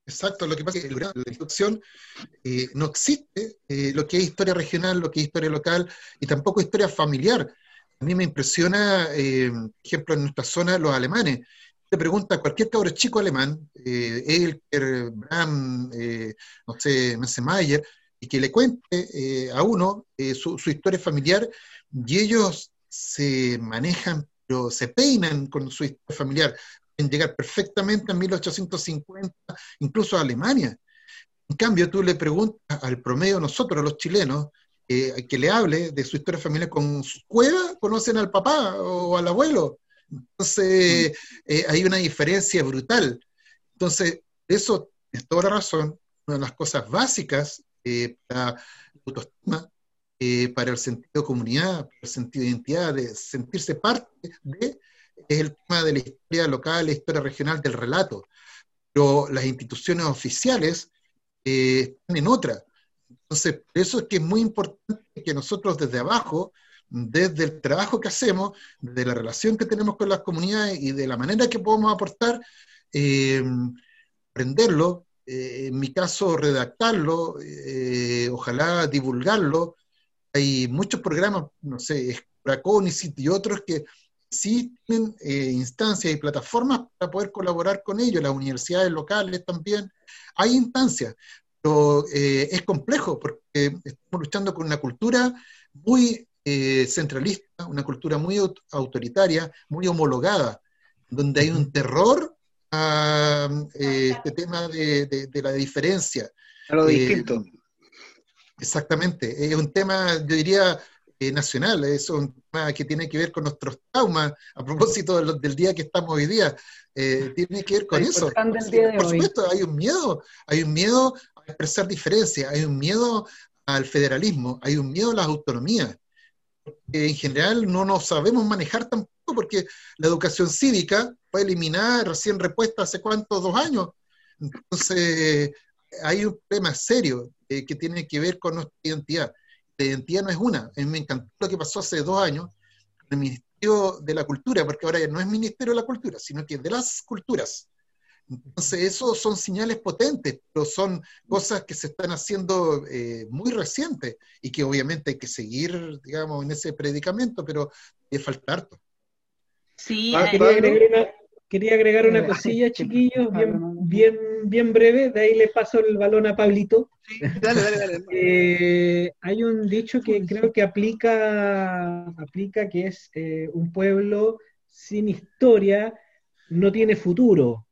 Exacto, lo que pasa es que la instrucción eh, no existe eh, lo que es historia regional, lo que es historia local y tampoco historia familiar. A mí me impresiona, por ejemplo, en nuestra zona, los alemanes. Te pregunta a cualquier cabro chico alemán, Elker, Bram, no sé, Messemeyer, y que le cuente a uno su, su historia familiar, y ellos se manejan, pero se peinan con su historia familiar en llegar perfectamente a 1850, incluso a Alemania. En cambio, tú le preguntas al promedio nosotros, los chilenos, eh, que le hable de su historia familiar con su cueva, conocen al papá o al abuelo. Entonces, eh, hay una diferencia brutal. Entonces, eso es toda la razón. Una de las cosas básicas eh, para la autoestima, para el sentido de comunidad, para el sentido de identidad, de sentirse parte de, es el tema de la historia local, la historia regional del relato, pero las instituciones oficiales eh, están en otra. Entonces, por eso es que es muy importante que nosotros desde abajo, desde el trabajo que hacemos, de la relación que tenemos con las comunidades y de la manera que podemos aportar, eh, aprenderlo, eh, en mi caso redactarlo, ojalá divulgarlo. Hay muchos programas, no sé, Spraconicit y otros que sí tienen eh, instancias y plataformas para poder colaborar con ellos, las universidades locales también. Hay instancias, pero eh, es complejo porque estamos luchando con una cultura muy eh, centralista, una cultura muy autoritaria, muy homologada, donde hay un terror a eh, este tema de, la diferencia. A lo distinto. Exactamente, es un tema, yo diría, eh, nacional, es un tema que tiene que ver con nuestros traumas, a propósito del día que estamos hoy día, eh, tiene que ver con eso. Por supuesto, hay un miedo, hay un miedo a expresar diferencias, hay un miedo al federalismo, hay un miedo a las autonomías. En general no nos sabemos manejar tampoco porque la educación cívica fue eliminada, recién repuesta hace cuántos, dos años. Entonces, hay un problema serio eh, que tiene que ver con nuestra identidad. La identidad no es una. A mí me encantó lo que pasó hace dos años en el Ministerio de la Cultura, porque ahora no es Ministerio de la Cultura, sino que es de las culturas. Entonces, eso son señales potentes, pero son cosas que se están haciendo eh, muy recientes y que obviamente hay que seguir, digamos, en ese predicamento, pero hay falta harto. Sí, ah, quería, agregar una, cosilla, chiquillos, bien, bien, bien breve, de ahí le paso el balón a Pablito. dale, dale, dale. Eh, hay un dicho que creo que aplica, aplica que es eh, un pueblo sin historia no tiene futuro.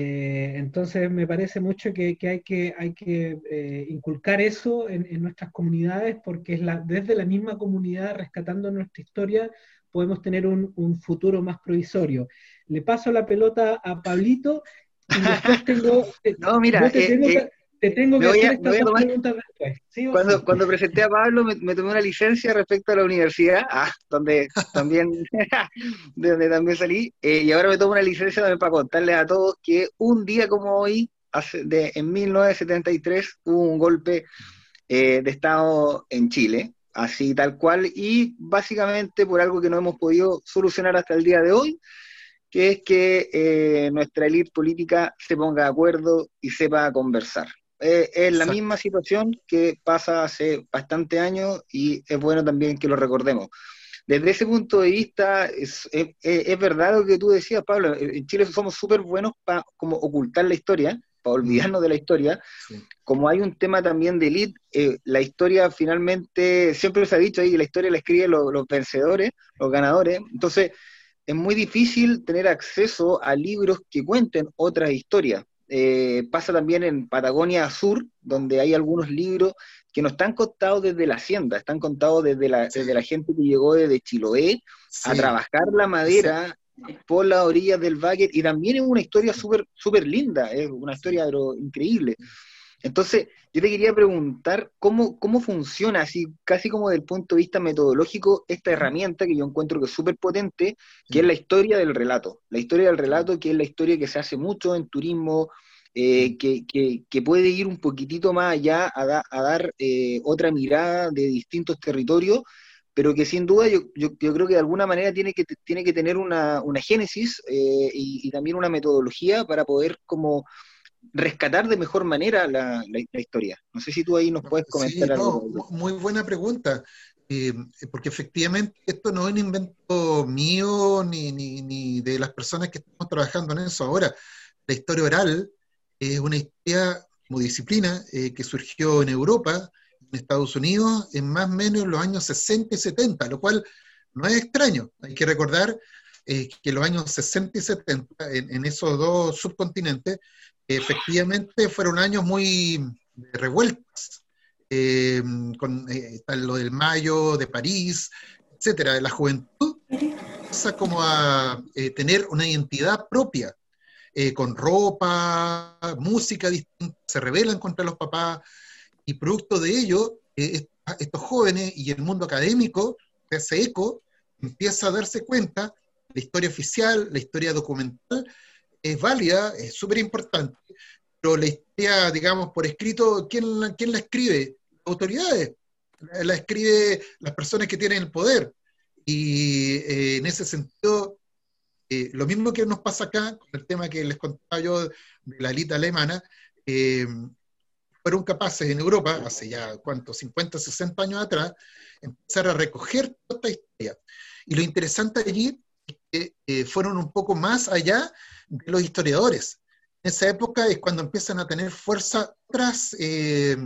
Eh, entonces me parece mucho que, hay que, hay que inculcar eso en, nuestras comunidades porque es la, desde la misma comunidad rescatando nuestra historia podemos tener un, un futuro más provisorio. Le paso la pelota a Pablito y después tengo... no, mira, te, tengo, eh, te tengo que hacer estas preguntas después. cuando, cuando presenté a Pablo me, tomé una licencia respecto a la universidad, ah, donde también, de donde también salí, eh, y ahora me tomo una licencia también para contarles a todos que un día como hoy, hace, de, en 1973, hubo un golpe eh, de Estado en Chile, así tal cual, y básicamente por algo que no hemos podido solucionar hasta el día de hoy, que es que eh, nuestra élite política se ponga de acuerdo y sepa conversar. Eh, es la misma situación que pasa hace bastante años y es bueno también que lo recordemos. Desde ese punto de vista, es, es verdad lo que tú decías, Pablo, en Chile somos súper buenos para como ocultar la historia, para olvidarnos de la historia. Como hay un tema también de elite, eh, la historia finalmente, siempre se ha dicho ahí, la historia la escriben los, vencedores, los ganadores. Entonces, es muy difícil tener acceso a libros que cuenten otras historias. Eh, pasa también en Patagonia Sur, donde hay algunos libros que no están contados desde la hacienda, están contados desde la, desde la gente que llegó desde Chiloé a trabajar la madera por las orillas del Bagger, y también es una historia súper super linda, es una historia increíble. Entonces, yo te quería preguntar cómo, cómo funciona, así casi como desde el punto de vista metodológico, esta herramienta que yo encuentro que es súper potente, que es la historia del relato. La historia del relato, que es la historia que se hace mucho en turismo, eh, que, que, puede ir un poquitito más allá a, a dar eh, otra mirada de distintos territorios pero que sin duda yo, yo, creo que de alguna manera tiene que, tiene que tener una, una génesis eh, y, también una metodología para poder como rescatar de mejor manera la, la, historia. No sé si tú ahí nos puedes comentar algo. muy buena pregunta, eh, porque efectivamente esto no es un invento mío ni, ni, ni de las personas que estamos trabajando en eso ahora. La historia oral es una historia como disciplina eh, que surgió en Europa, en Estados Unidos en más o menos los años 60 y 70, lo cual no es extraño. Hay que recordar eh, que los años 60 y 70, en, esos dos subcontinentes, efectivamente fueron años muy revueltos, eh, con eh, lo del Mayo, de París, etcétera. La juventud empieza como a tener una identidad propia, con ropa, música distinta, se rebelan contra los papás, y producto de ello, eh, estos jóvenes y el mundo académico se hace eco, empieza a darse cuenta, la historia oficial, la historia documental, es válida, es súper importante, pero la historia, digamos, por escrito, ¿quién la, quién la escribe? Las autoridades, la, escribe las personas que tienen el poder. Y eh, en ese sentido, eh, lo mismo que nos pasa acá, con el tema que les contaba yo de la elita alemana, fueron capaces en Europa, hace ya, ¿cuántos? 50, 60 años atrás, empezar a recoger toda esta historia. Y lo interesante allí eh, fueron un poco más allá de los historiadores. En esa época es cuando empiezan a tener fuerza otras, eh,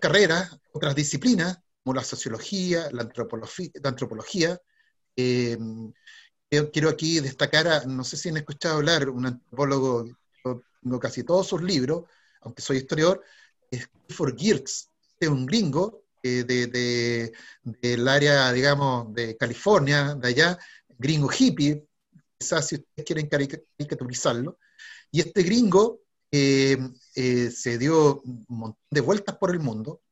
carreras, otras disciplinas, como la sociología, la antropología, eh, quiero aquí destacar, no sé si han escuchado hablar, un antropólogo, yo tengo casi todos sus libros, aunque soy historiador, es Clifford Geertz, es un gringo eh, de, del área, digamos, de California, de allá, gringo hippie, quizás si ustedes quieren caricaturizarlo, y este gringo eh, eh, se dio un montón de vueltas por el mundo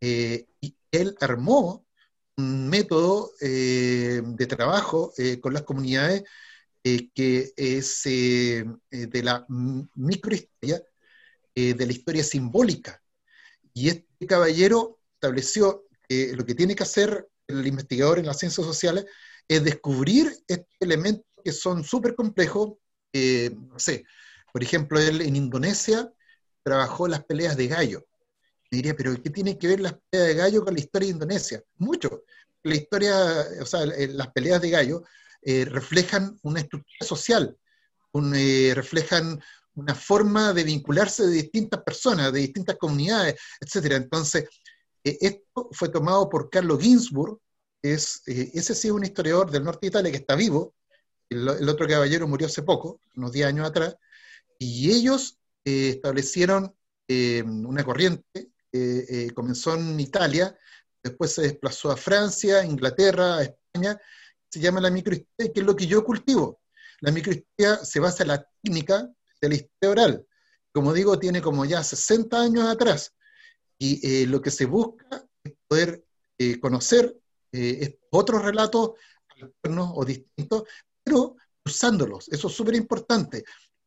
y él armó un método de trabajo con las comunidades que es de la microhistoria, de la historia simbólica. Y este caballero estableció lo que tiene que hacer el investigador en las ciencias sociales es descubrir estos elementos que son súper complejos. por ejemplo, él en Indonesia trabajó las peleas de gallo. Me diría, pero ¿qué tiene que ver las peleas de gallo con la historia de Indonesia? Mucho. La historia, o sea, las peleas de gallo eh, reflejan una estructura social, eh, reflejan una forma de vincularse de distintas personas, de distintas comunidades, etc. Entonces, eh, esto fue tomado por Carlo Ginsburg, es, eh, ese sí es un historiador del norte de Italia que está vivo, el, otro caballero murió hace poco, unos 10 años atrás, y ellos eh, establecieron una corriente, comenzó en Italia, después se desplazó a Francia, Inglaterra, España, se llama la microhistoria, que es lo que yo cultivo. La microhistoria se basa en la técnica de la historia oral. Como digo, tiene como ya 60 años atrás. Y eh, lo que se busca es poder eh, conocer eh, otros relatos alternos o distintos, pero usándolos. Eso es súper importante.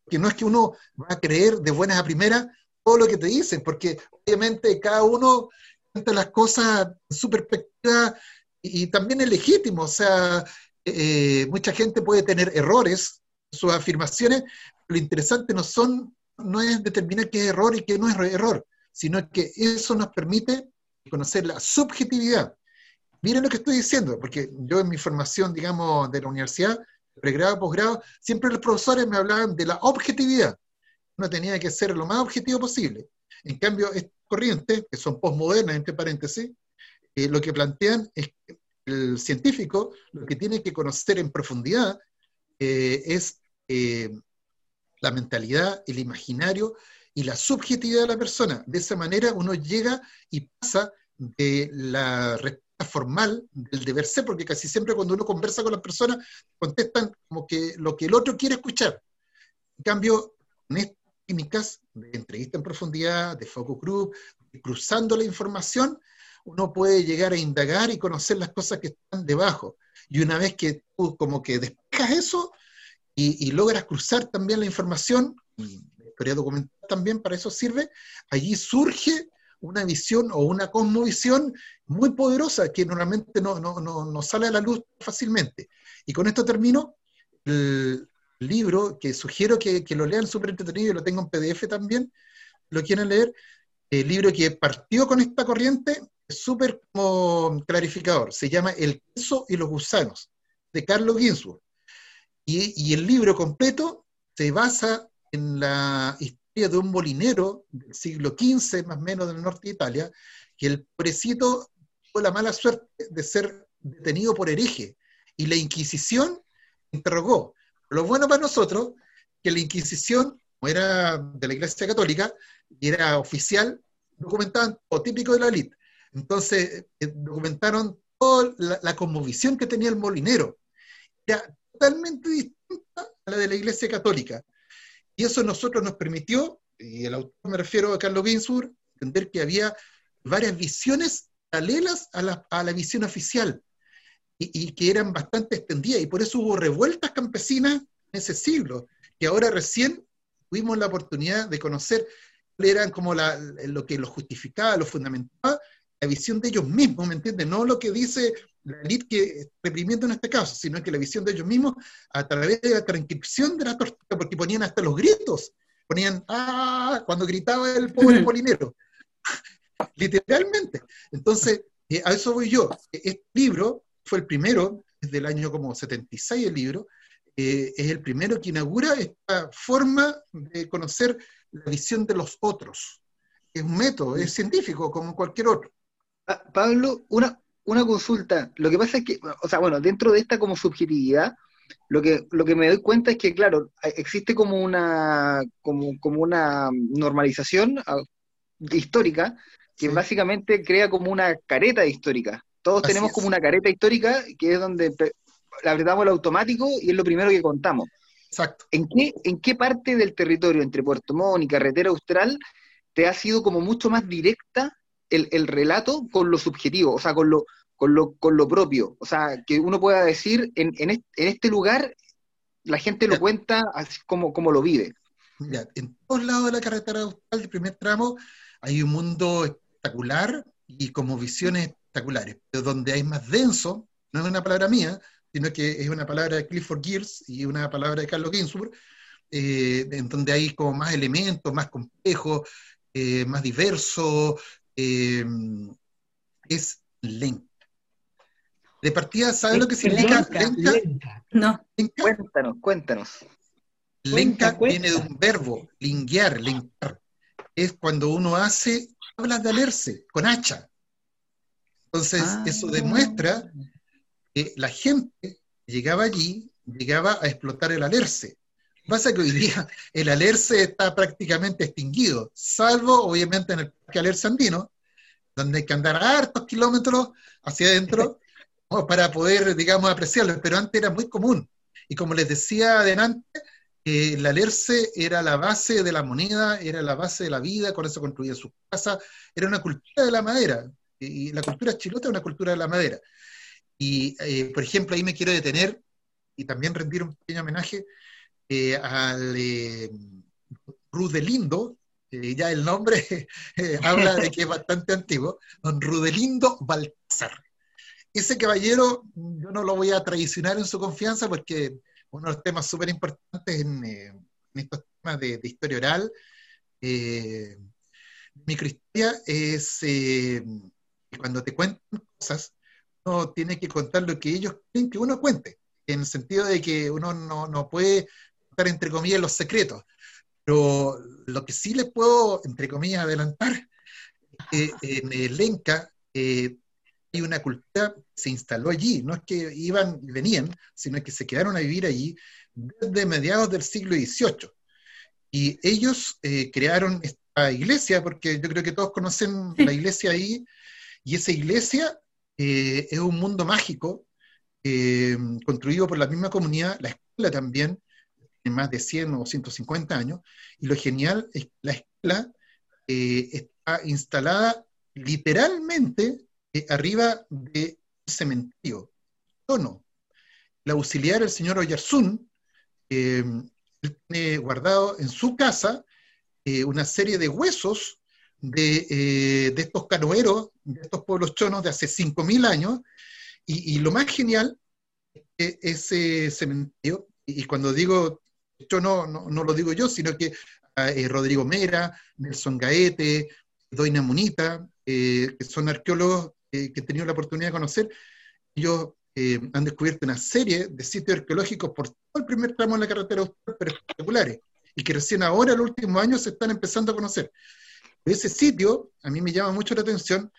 Que no es que uno va a creer de buenas a primeras todo lo que te dicen, porque obviamente cada uno cuenta las cosas en su perspectiva y, también es legítimo. O sea, mucha gente puede tener errores en sus afirmaciones. Lo interesante no son no es determinar qué es error y qué no es error, sino que eso nos permite conocer la subjetividad. Miren lo que estoy diciendo, porque yo en mi formación, digamos, de la universidad, pregrado, posgrado, siempre los profesores me hablaban de la objetividad. Uno tenía que ser lo más objetivo posible. En cambio, estas corrientes, que son postmodernas, entre paréntesis, eh, lo que plantean es que el científico lo que tiene que conocer en profundidad eh, es eh, la mentalidad, el imaginario y la subjetividad de la persona. De esa manera uno llega y pasa de la respuesta formal del deber ser, porque casi siempre cuando uno conversa con las personas contestan como que lo que el otro quiere escuchar. En cambio, en estas técnicas de entrevista en profundidad, de focus group, cruzando la información, uno puede llegar a indagar y conocer las cosas que están debajo. Y una vez que tú como que despejas eso y, y logras cruzar también la información, historia documental también para eso sirve, allí surge una visión o una cosmovisión muy poderosa que normalmente no, no, no, sale a la luz fácilmente. Y con esto termino. El libro que sugiero que, que lo lean súper entretenido, lo tengo en PDF también, lo quieren leer, el libro que partió con esta corriente es súper clarificador, se llama El queso y los gusanos, de Carlos Ginsburg. Y, y el libro completo se basa en la historia de un molinero del siglo XV, más o menos del norte de Italia, que el pobrecito tuvo la mala suerte de ser detenido por hereje, y la Inquisición interrogó. Lo bueno para nosotros, que la Inquisición, como era de la Iglesia Católica, y era oficial, documentaban todo típico de la élite. Entonces, eh, documentaron toda la, la conmovisión que tenía el molinero. Era totalmente distinta a la de la Iglesia Católica. Y eso nosotros nos permitió, y el autor me refiero a Carlos Ginsburg, entender que había varias visiones paralelas a la, a la visión oficial y, que eran bastante extendidas. Y por eso hubo revueltas campesinas en ese siglo, que ahora recién tuvimos la oportunidad de conocer eran como la, lo que lo justificaba, lo fundamentaba, la visión de ellos mismos, ¿me entiendes? No lo que dice la élite que reprimiendo en este caso, sino que la visión de ellos mismos a través de la transcripción de la tortura, porque ponían hasta los gritos, ponían, ah, cuando gritaba el pobre polinero, literalmente. Entonces, eh, a eso voy yo. Este libro fue el primero, desde el año como 76 el libro, eh, es el primero que inaugura esta forma de conocer la visión de los otros. Es un método, es científico como cualquier otro. Pablo, una, una consulta. Lo que pasa es que, o sea, bueno, dentro de esta como subjetividad, lo que, lo que me doy cuenta es que, claro, existe como una, como, como una normalización ah, histórica que básicamente crea como una careta histórica. Todos tenemos como una careta histórica que es donde la apretamos el automático y es lo primero que contamos. Exacto. ¿En qué, ¿En qué parte del territorio entre Puerto Montt y Carretera Austral te ha sido como mucho más directa el, el relato con lo subjetivo, o sea, con lo, con lo, con lo propio? O sea, que uno pueda decir, en, en, este, lugar la gente lo cuenta así como, como lo vive. Ya, en todos lados de la carretera austral, el primer tramo, hay un mundo espectacular y como visiones espectaculares, pero donde hay más denso, no es una palabra mía, sino que es una palabra de Clifford Gears y una palabra de Carlos Ginsburg, eh, en donde hay como más elementos, más complejos, eh, más diversos, eh, es lenta. De partida, ¿sabes lo que significa lenta? No. Cuéntanos, cuéntanos. Lenca viene de un verbo, linguear, lencar. Es cuando uno hace, habla de alerce, con hacha. Entonces, ah. eso demuestra que la gente llegaba allí, llegaba a explotar el alerce. Pasa que hoy día el alerce está prácticamente extinguido, salvo obviamente en el parque alerce andino, donde hay que andar hartos kilómetros hacia adentro para poder, digamos, apreciarlo, pero antes era muy común. Y como les decía adelante, eh, el alerce era la base de la moneda, era la base de la vida, con eso construía su casa, era una cultura de la madera, y la cultura chilota es una cultura de la madera. Y, eh, por ejemplo, ahí me quiero detener y también rendir un pequeño homenaje eh, al eh, Rudelindo, ya el nombre habla de que es bastante antiguo, don Rudelindo Baltasar. Ese caballero yo no lo voy a traicionar en su confianza porque uno de los temas súper importantes en, estos temas de, historia oral, microhistoria, es cuando te cuentan cosas, uno tiene que contar lo que ellos quieren que uno cuente, en el sentido de que uno no, puede contar, entre comillas, los secretos. Pero lo que sí le puedo, entre comillas, adelantar, es que en el Lenca eh, hay una cultura que se instaló allí, no es que iban y venían, sino que se quedaron a vivir allí desde mediados del siglo XVIII. Y ellos eh, crearon esta iglesia, porque yo creo que todos conocen la iglesia ahí, y esa iglesia eh, es un mundo mágico eh, construido por la misma comunidad, la escuela también, tiene más de 100 o 150 años, y lo genial es que la escuela eh, está instalada literalmente arriba del cementerio, tono. La auxiliar, el señor Oyarzún, tiene guardado en su casa una serie de huesos de, de, estos canoeros de estos pueblos chonos de hace 5.000 años, y, lo más genial es ese cementerio, y cuando digo chono, no, no, lo digo yo, sino que ah, eh, Rodrigo Mera, Nelson Gaete, Doina Munita, eh, que son arqueólogos eh, que he tenido la oportunidad de conocer, ellos han descubierto una serie de sitios arqueológicos por todo el primer tramo de la carretera pero espectaculares, y que recién ahora, en los últimos años, se están empezando a conocer. Ese sitio a mí me llama mucho la atención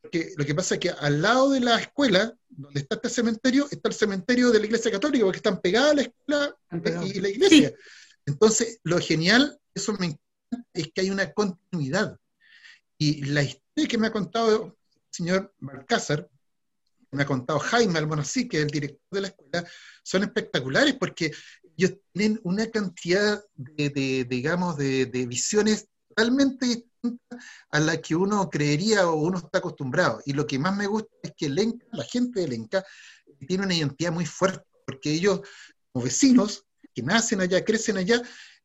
porque lo que pasa es que al lado de la escuela, donde está este cementerio, está el cementerio de la iglesia católica, porque están pegadas la escuela y la iglesia. Entonces, lo genial, eso me encanta, es que hay una continuidad. Y la historia que me ha contado el señor Balcázar, me ha contado Jaime Almonací, que es el director de la escuela, son espectaculares porque ellos tienen una cantidad de, digamos, de, de visiones totalmente a la que uno creería o uno está acostumbrado. Y lo que más me gusta es que la gente de Lenca tiene una identidad muy fuerte, porque ellos, como vecinos, que nacen allá, crecen allá,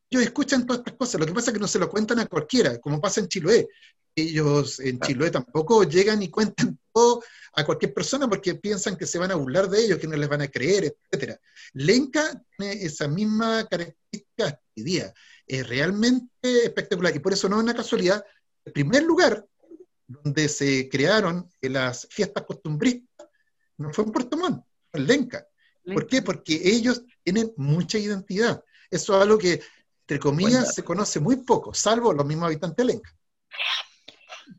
ellos escuchan todas estas cosas. Lo que pasa es que no se lo cuentan a cualquiera, como pasa en Chiloé. Ellos en Chiloé tampoco llegan y cuentan todo a cualquier persona porque piensan que se van a burlar de ellos, que no les van a creer, etc. Lenca tiene esa misma característica hoy día es realmente espectacular. Y por eso no es una casualidad. El primer lugar donde se crearon las fiestas costumbristas no fue en Puerto Montt, fue en Lenca. ¿Por qué? Porque ellos tienen mucha identidad. Eso es algo que, entre comillas, se conoce muy poco, salvo los mismos habitantes de Lenca.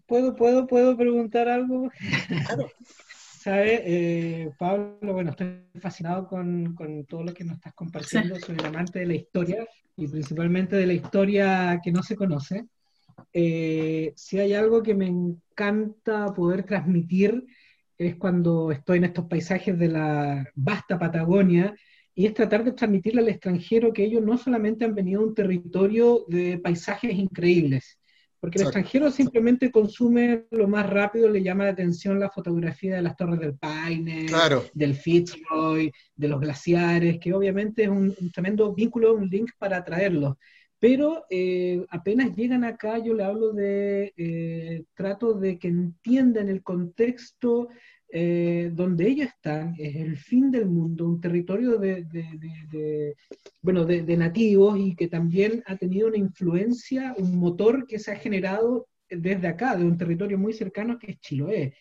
¿Puedo, puedo, puedo preguntar algo? ¿Sabes, eh, Pablo? Bueno, estoy fascinado con, todo lo que nos estás compartiendo. Soy un amante de la historia y principalmente de la historia que no se conoce. Eh, si hay algo que me encanta poder transmitir es cuando estoy en estos paisajes de la vasta Patagonia y es tratar de transmitirle al extranjero que ellos no solamente han venido a un territorio de paisajes increíbles, porque el extranjero simplemente consume lo más rápido, le llama la atención la fotografía de las torres del Paine, del Fitzroy, de los glaciares, que obviamente es un, tremendo vínculo, un link para atraerlos. Pero eh, apenas llegan acá, yo le hablo de eh, trato de que entiendan el contexto eh, donde ellos están, es el fin del mundo, un territorio de, bueno, de, nativos y que también ha tenido una influencia, un motor que se ha generado desde acá, de un territorio muy cercano que es Chiloé.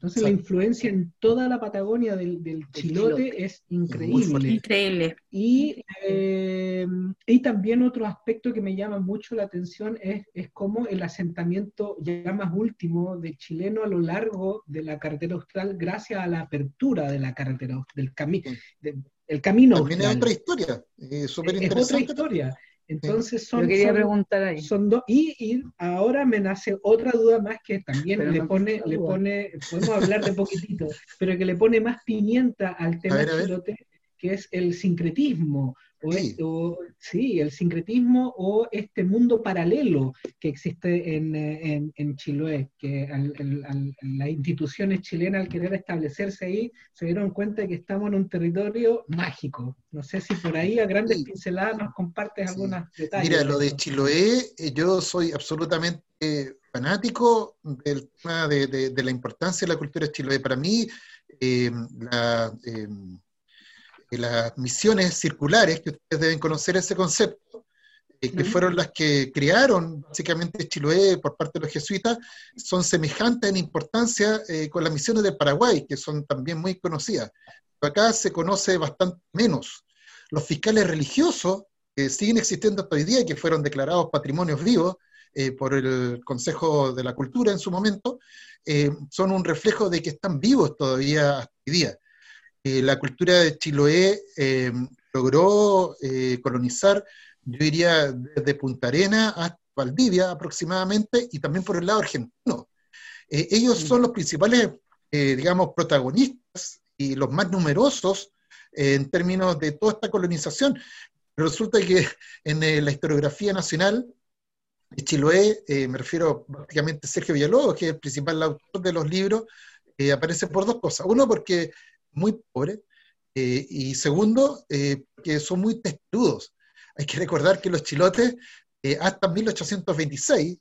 Entonces la influencia en toda la Patagonia del, chilote, es increíble. Increíble. Y, eh, y también otro aspecto que me llama mucho la atención es, es cómo el asentamiento ya más último de chileno a lo largo de la carretera austral, gracias a la apertura de la carretera, del camino. el camino También es otra historia, súper interesante. Es otra historia. Entonces son, quería preguntar ahí. son dos y, ahora me nace otra duda más que también le pone, le pone, podemos hablar de poquitito, pero que le pone más pimienta al tema chilote, que es el sincretismo. O, sí. el sincretismo o este mundo paralelo que existe en, en, en Chiloé, que las instituciones chilenas al querer establecerse ahí se dieron cuenta de que estamos en un territorio mágico. No sé si por ahí a grandes pinceladas nos compartes algunos detalles. Mira, lo de Chiloé, eh, yo soy absolutamente fanático del tema de, de, la importancia de la cultura de Chiloé. Para mí, eh, la... Eh, las misiones circulares, que ustedes deben conocer ese concepto, eh, que fueron las que crearon básicamente Chiloé por parte de los jesuitas, son semejantes en importancia eh, con las misiones del Paraguay, que son también muy conocidas. Pero acá se conoce bastante menos. Los fiscales religiosos que siguen existiendo hasta hoy día y que fueron declarados patrimonios vivos eh, por el Consejo de la Cultura en su momento, son un reflejo de que están vivos todavía hasta hoy día. Eh, la cultura de Chiloé eh, logró eh, colonizar, yo diría, desde Punta Arena hasta Valdivia aproximadamente, y también por el lado argentino. ellos son los principales, digamos, protagonistas y los más numerosos en términos de toda esta colonización. Pero resulta que en la historiografía nacional, de Chiloé, me refiero prácticamente a Sergio Villalobos, que es el principal autor de los libros, aparece por dos cosas. Uno, porque muy pobres, eh, y segundo, eh, que son muy testudos. Hay que recordar que los chilotes eh, hasta 1826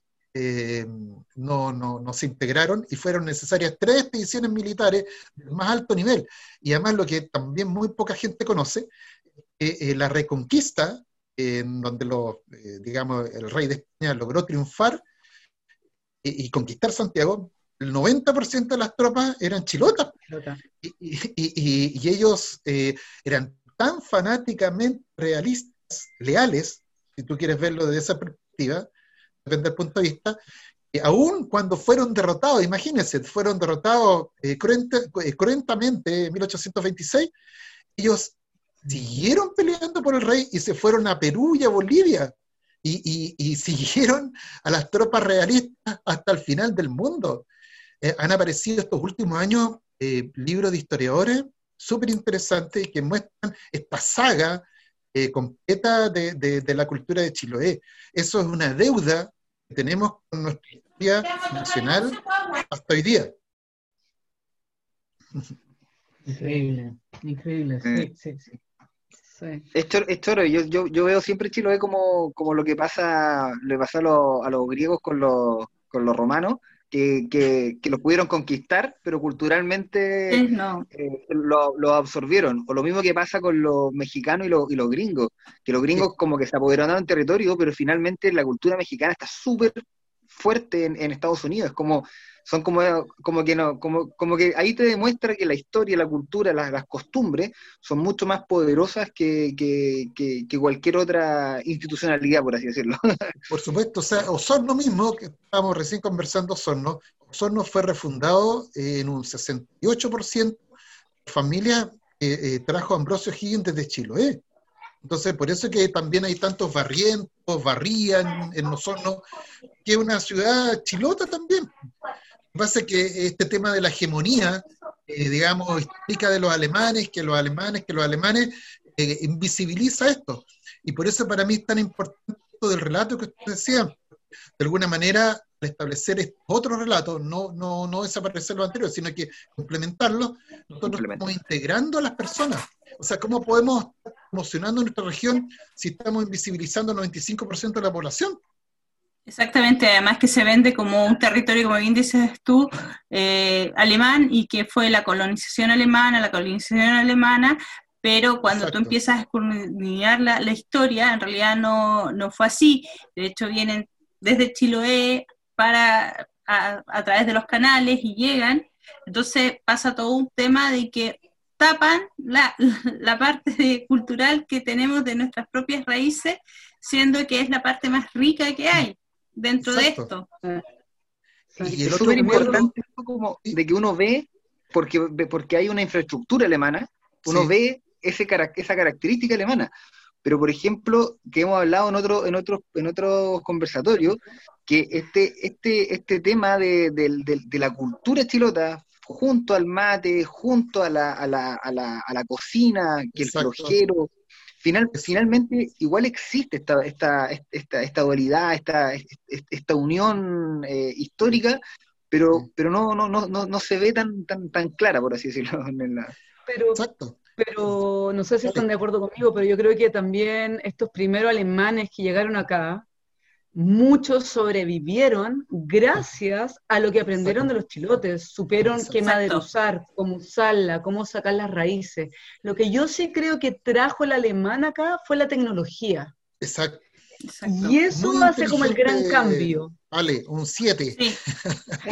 no, no, no, se integraron y fueron necesarias tres expediciones militares del más alto nivel. Y además lo que también muy poca gente conoce, la reconquista, en donde lo, digamos, el rey de España logró triunfar y conquistar Santiago, el 90% de las tropas eran chilotas. Y, ellos eh, eran tan fanáticamente realistas, leales, si tú quieres verlo desde esa perspectiva, depende del punto de vista, que aún cuando fueron derrotados, imagínense, fueron derrotados eh, eh, cruentamente en 1826, ellos siguieron peleando por el rey y se fueron a Perú y a Bolivia. Y, y, siguieron a las tropas realistas hasta el final del mundo. Eh, han aparecido estos últimos años eh, libros de historiadores súper interesantes que muestran esta saga eh, completa de, la cultura de Chiloé. Eso es una deuda que tenemos con nuestra historia nacional hasta hoy día. Increíble, increíble, sí, sí, sí. Esto, yo, yo, veo siempre Chiloé como, como lo que pasa, le pasa a, los griegos con los, con los romanos, que, que, lo pudieron conquistar, pero culturalmente eh, lo, absorbieron. O lo mismo que pasa con los mexicanos y, los, y los gringos, que los gringos como que se apoderaron en territorio, pero finalmente la cultura mexicana está súper fuerte en, en, Estados Unidos. Como son como, como que no, como, como que ahí te demuestra que la historia, la cultura, las, costumbres son mucho más poderosas que, que, que, cualquier otra institucionalidad, por así decirlo. Por supuesto, o sea, o son lo mismo que estábamos recién conversando, son, ¿no? Osorno fue refundado en un 68% familia eh, trajo Ambrosio Higgins desde Chiloé. Entonces, por eso que también hay tantos barrientos, barrían en Osorno, que es una ciudad chilota también. Lo que pasa es que este tema de la hegemonía, eh, digamos, histórica de los alemanes, que los alemanes, que los alemanes, eh, invisibiliza esto. Y por eso para mí es tan importante del relato que usted decía. De alguna manera, al establecer otro relato, no, no, no desaparecer lo anterior, sino que complementarlo, nosotros estamos integrando a las personas. O sea, ¿cómo podemos promocionando nuestra región si estamos invisibilizando al 95% de la población? Exactamente, además que se vende como un territorio, como bien dices tú, eh, alemán y que fue la colonización alemana, la colonización alemana, pero cuando tú empiezas a escudriñar la, la, historia, en realidad no, no fue así. De hecho, vienen desde Chiloé para, a, a través de los canales y llegan. Entonces pasa todo un tema de que tapan la, la parte cultural que tenemos de nuestras propias raíces, siendo que es la parte más rica que hay dentro de esto. Y es súper importante como de que uno ve, porque, porque hay una infraestructura alemana, uno ve ese, esa característica alemana. Pero, por ejemplo, que hemos hablado en otro, en otros, en otros conversatorios, que este, este, este tema de, de la cultura chilota junto al mate, junto a la, a la, a la, a la cocina, que el flojero. Final, finalmente, igual existe esta, esta, esta, esta dualidad, esta, esta unión eh, histórica, pero, pero no, no, no, no, se ve tan, tan, tan clara, por así decirlo. Pero, pero no sé si están de acuerdo conmigo, pero yo creo que también estos primeros alemanes que llegaron acá, muchos sobrevivieron gracias a lo que aprendieron de los chilotes, supieron qué madera usar, cómo usarla, cómo sacar las raíces. Lo que yo sí creo que trajo el alemán acá fue la tecnología. Exacto. Y eso hace como el gran cambio. Vale, un 7.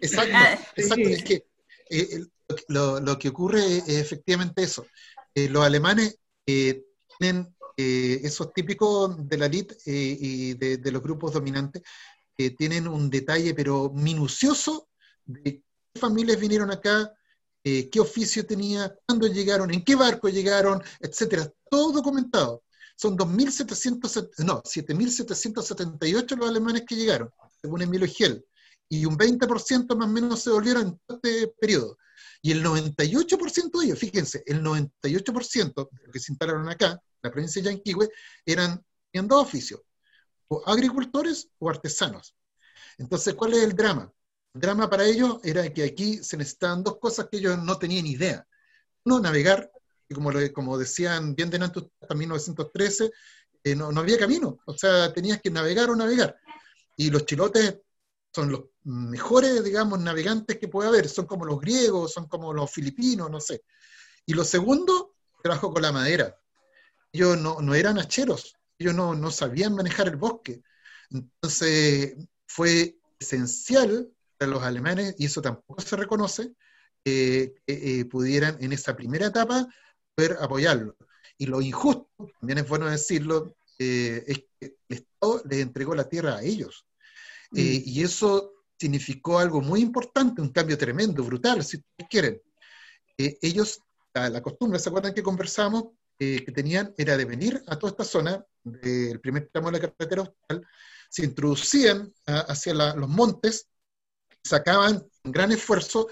exacto, exacto. Es que eh, lo, que ocurre es efectivamente eso. Eh, los alemanes eh, tienen eh, esos típicos de la elite eh, y de, los grupos dominantes que tienen un detalle pero minucioso de qué familias vinieron acá, eh, qué oficio tenía, cuándo llegaron, en qué barco llegaron, etcétera, todo documentado. Son 2.700, no, 7.778 los alemanes que llegaron, según Emilio Giel, y un 20% más o menos se volvieron en este periodo. Y el 98% de ellos, fíjense, el 98% de los que se instalaron acá la provincia de Yanquihue, eran, en dos oficios, o agricultores o artesanos. Entonces, ¿cuál es el drama? El drama para ellos era que aquí se necesitaban dos cosas que ellos no tenían idea. Uno, navegar, y como, decían bien de antes, hasta 1913, eh, no, no había camino, o sea, tenías que navegar o navegar. Y los chilotes son los mejores, digamos, navegantes que puede haber, son como los griegos, son como los filipinos, no sé. Y lo segundo, trabajo con la madera ellos no, eran hacheros, ellos no, sabían manejar el bosque. Entonces fue esencial para los alemanes, y eso tampoco se reconoce, que eh, pudieran en esa primera etapa poder apoyarlo. Y lo injusto, también es bueno decirlo, eh, es que el Estado les entregó la tierra a ellos. Eh, mm. y eso significó algo muy importante, un cambio tremendo, brutal, si quieren. ellos, la, la, costumbre, ¿se acuerdan que conversamos? Eh, que tenían era de venir a toda esta zona del primer tramo de la carretera austral, se introducían hacia los montes, sacaban con gran esfuerzo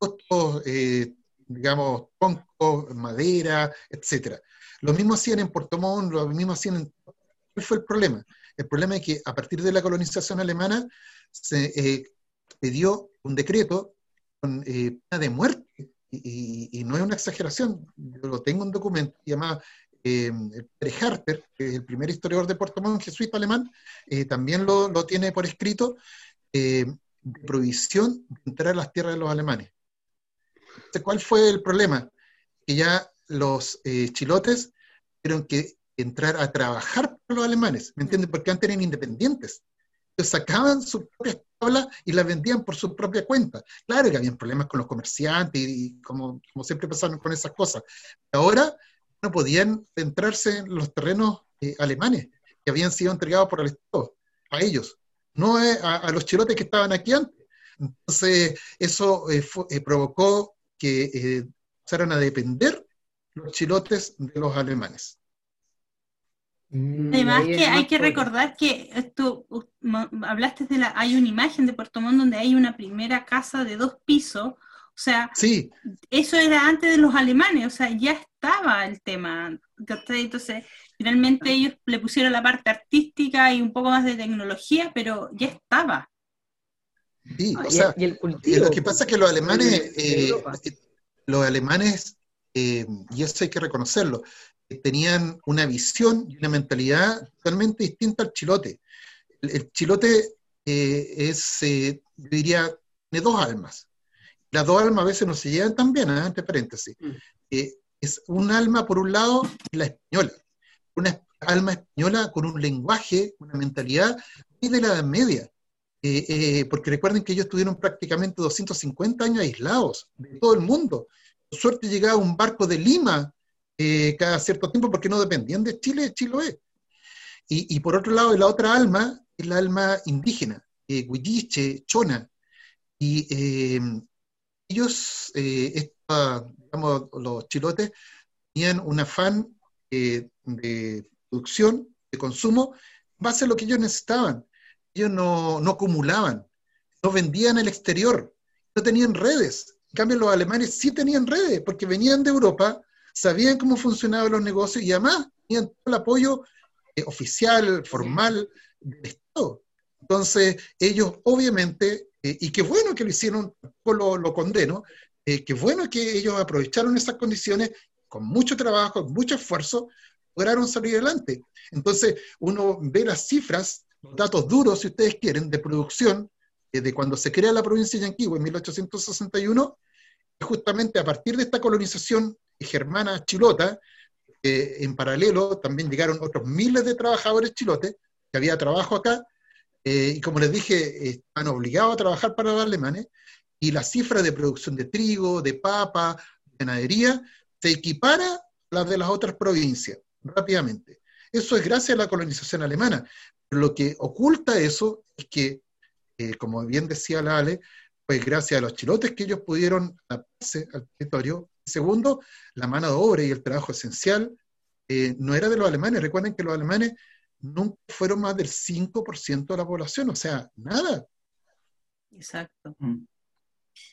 estos, eh, digamos, troncos, madera, etc. Lo mismo hacían en Puerto Montt, lo mismo hacían en... ¿Cuál fue el problema? El problema es que a partir de la colonización alemana se eh, dio un decreto con pena de muerte y, no es una exageración, yo lo tengo en un documento llamado eh, Harter, que es el primer historiador de Puerto Montt, jesuita alemán, eh, también lo, tiene por escrito, eh, de prohibición de entrar a las tierras de los alemanes. ¿Cuál fue el problema? Que ya los eh, chilotes tuvieron que entrar a trabajar por los alemanes, ¿me entienden? Porque antes eran independientes. Ellos sacaban sus propias y las vendían por su propia cuenta. Claro que habían problemas con los comerciantes y, como, siempre pasaron con esas cosas. Ahora no podían entrarse en los terrenos eh, alemanes que habían sido entregados por el Estado a ellos. no a, los chilotes que estaban aquí antes. Entonces, eso eh, eh, provocó que empezaran a depender los chilotes de los alemanes. Mm, Además que hay que recordar que esto, hablaste de la, hay una imagen de Puerto Montt donde hay una primera casa de dos pisos, o sea, sí. eso era antes de los alemanes, o sea, ya estaba el tema, entonces finalmente ellos le pusieron la parte artística y un poco más de tecnología, pero ya estaba. Sí, o sea, y el cultivo, lo que pasa es que los alemanes, eh, los alemanes, eh, y eso hay que reconocerlo, tenían una visión y una mentalidad totalmente distinta al chilote. El, chilote eh, es, eh, yo diría, tiene dos almas. Las dos almas a veces no se llevan tan bien, ¿eh? entre paréntesis. Mm. es un alma, por un lado, la española. Una alma española con un lenguaje, una mentalidad muy de la Edad Media. porque recuerden que ellos estuvieron prácticamente 250 años aislados de todo el mundo. Por suerte llegaba un barco de Lima eh, cada cierto tiempo porque no dependían de Chile, Chiloé. Y, y por otro lado, la otra alma es la alma indígena, eh, Chona. Y eh, ellos, eh, digamos, los chilotes, tenían un afán de producción, de consumo, base a lo que ellos necesitaban. Ellos no, no acumulaban, no vendían al exterior, no tenían redes. En cambio, los alemanes sí tenían redes, porque venían de Europa, sabían cómo funcionaban los negocios y además tenían todo el apoyo eh, oficial, formal del Estado. Entonces, ellos obviamente, eh, y qué bueno que lo hicieron, lo, lo condeno, eh, qué bueno que ellos aprovecharon esas condiciones con mucho trabajo, mucho esfuerzo, lograron salir adelante. Entonces, uno ve las cifras, los datos duros, si ustedes quieren, de producción, de cuando se crea la provincia de Yanquihue en 1861, justamente a partir de esta colonización germana chilota, en paralelo también llegaron otros miles de trabajadores chilotes, que había trabajo acá, eh, y como les dije, están obligados a trabajar para los alemanes, y la cifra de producción de trigo, de papa, de ganadería, se equipara a las de las otras provincias rápidamente. Eso es gracias a la colonización alemana. Pero lo que oculta eso es que, eh, como bien decía la Ale, pues gracias a los chilotes que ellos pudieron adaptarse al territorio. Segundo, la mano de obra y el trabajo esencial eh, no era de los alemanes. Recuerden que los alemanes nunca fueron más del 5% de la población, o sea, nada. Exacto. Mm.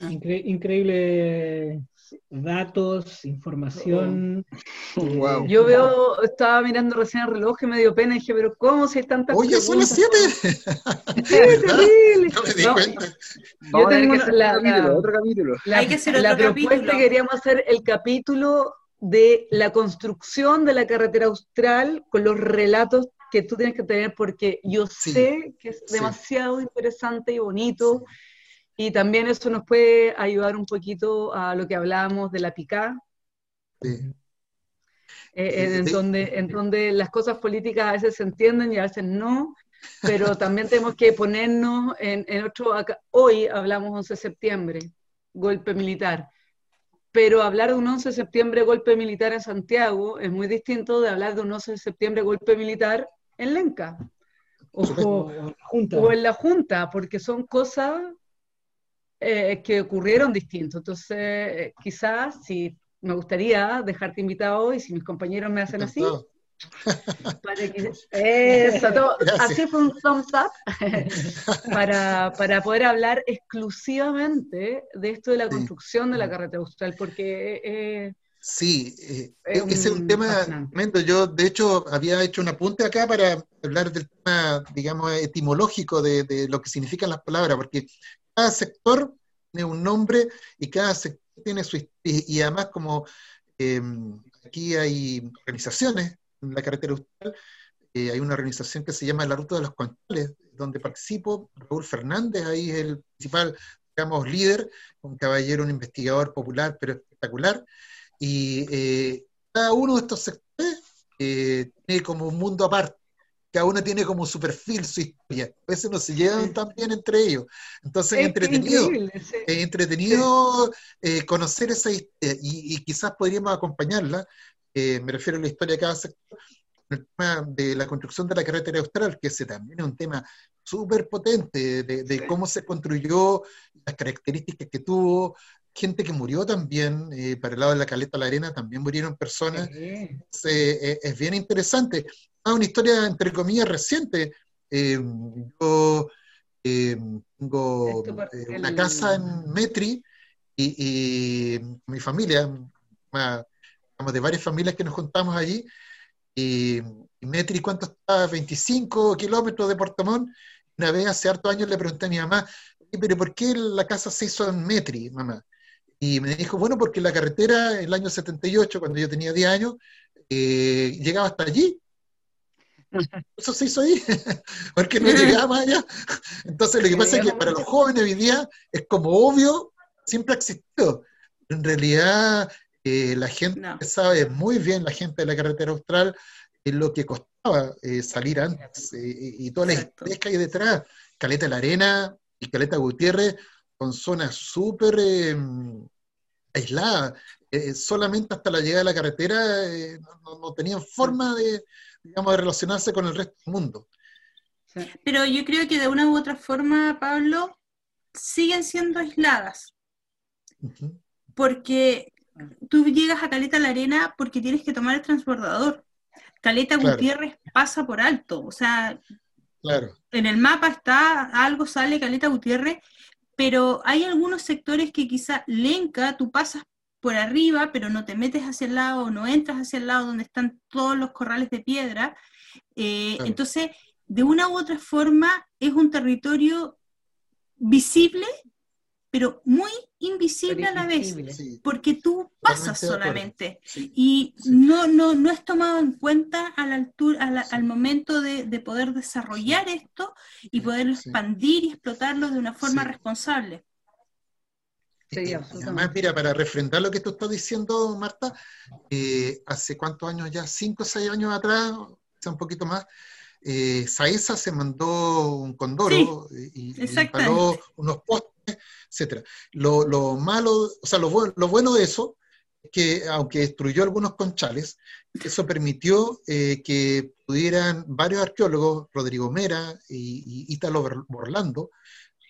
Increíble datos, información. Oh, Yo veo, estaba mirando recién el reloj y me dio pena y dije, pero ¿cómo si hay tantas Oye, son las 7. terrible. No me di cuenta. Yo tengo la, otro capítulo. hay que hacer otro la propuesta queríamos hacer el capítulo de la construcción de la carretera austral con los relatos que tú tienes que tener porque yo sé que es demasiado interesante y bonito. Y también eso nos puede ayudar un poquito a lo que hablábamos de la picá, eh, en, donde, en donde las cosas políticas a veces se entienden y a veces no, pero también tenemos que ponernos en, en otro, hoy hablamos 11 de septiembre, golpe militar, pero hablar de un 11 de septiembre golpe militar en Santiago es muy distinto de hablar de un 11 de septiembre golpe militar en Lenca. O, o en la Junta, porque son cosas eh, que ocurrieron distintos. Entonces, quizás si me gustaría dejarte invitado y si mis compañeros me hacen así. eso, así fue un thumbs up para, para, poder hablar exclusivamente de esto de la construcción de la carretera austral, porque eh, Sí, eh, es ese es un tema tremendo. Yo, de hecho, había hecho un apunte acá para hablar del tema, digamos, etimológico de, de, lo que significan las palabras, porque cada sector tiene un nombre y cada sector tiene su y, además como em, aquí hay organizaciones en la carretera austral, eh, hay una organización que se llama La Ruta de los Conchales, donde participo, Raúl Fernández, ahí es el principal, digamos, líder, un caballero, un investigador popular, pero espectacular, y eh, cada uno de estos sectores eh, tiene como un mundo aparte, cada uno tiene como su perfil, su historia. A veces no se llevan tan bien entre ellos. Entonces es, entretenido, es entretenido eh, conocer esa historia y, quizás podríamos acompañarla, eh, me refiero a la historia de cada sector, el tema de la construcción de la carretera austral, que ese también es un tema súper potente de, cómo se construyó, las características que tuvo, gente que murió también, eh, para el lado de la Caleta la Arena también murieron personas. Eh, es bien interesante. Ah, una historia, entre comillas, reciente. Eh, yo tengo una casa en Metri y, mi familia, de varias familias que nos juntamos allí, y, Metri, ¿cuánto está? 25 kilómetros de Montt. Una vez hace hartos años le pregunté a mi mamá, pero ¿por qué la casa se hizo en Metri, mamá? Y me dijo, bueno, porque la carretera, el año 78, cuando yo tenía 10 años, eh, llegaba hasta allí. Eso se hizo ahí, porque no llegaba más allá. Entonces, lo que pasa es que para los jóvenes hoy día es como obvio, siempre ha existido. En realidad, eh, la gente sabe muy bien, la gente de la carretera austral, es lo que costaba eh, salir antes y todas las historias que hay detrás. Caleta la Arena y Caleta Gutiérrez son zonas súper aisladas. Eh, solamente hasta la llegada de la carretera eh, no, tenían forma de, digamos, de relacionarse con el resto del mundo. Pero yo creo que de una u otra forma, Pablo, siguen siendo aisladas. Porque tú llegas a Caleta la Arena porque tienes que tomar el transbordador. Caleta Gutiérrez pasa por alto. O sea, claro. en el mapa está, algo sale Caleta Gutiérrez pero hay algunos sectores que quizá Lenca, tú pasas por arriba, pero no te metes hacia el lado, no entras hacia el lado donde están todos los corrales de piedra. Eh, entonces, de una u otra forma, es un territorio visible, pero muy invisible a la vez, porque tú pasas solamente. Y no, no, no es tomado en cuenta a la altura, al momento de, poder desarrollar esto y poder expandir y explotarlo de una forma responsable. Además, mira, para refrendar lo que tú estás diciendo, Marta, eh, hace cuántos años ya, cinco o seis años atrás, un poquito más, eh, Saesa se mandó un condoro y, y, unos postes etcétera. Lo, malo, o sea, lo, bueno de eso es que, aunque destruyó algunos conchales, eso permitió eh, que pudieran varios arqueólogos, Rodrigo Mera y, y Ítalo Borlando,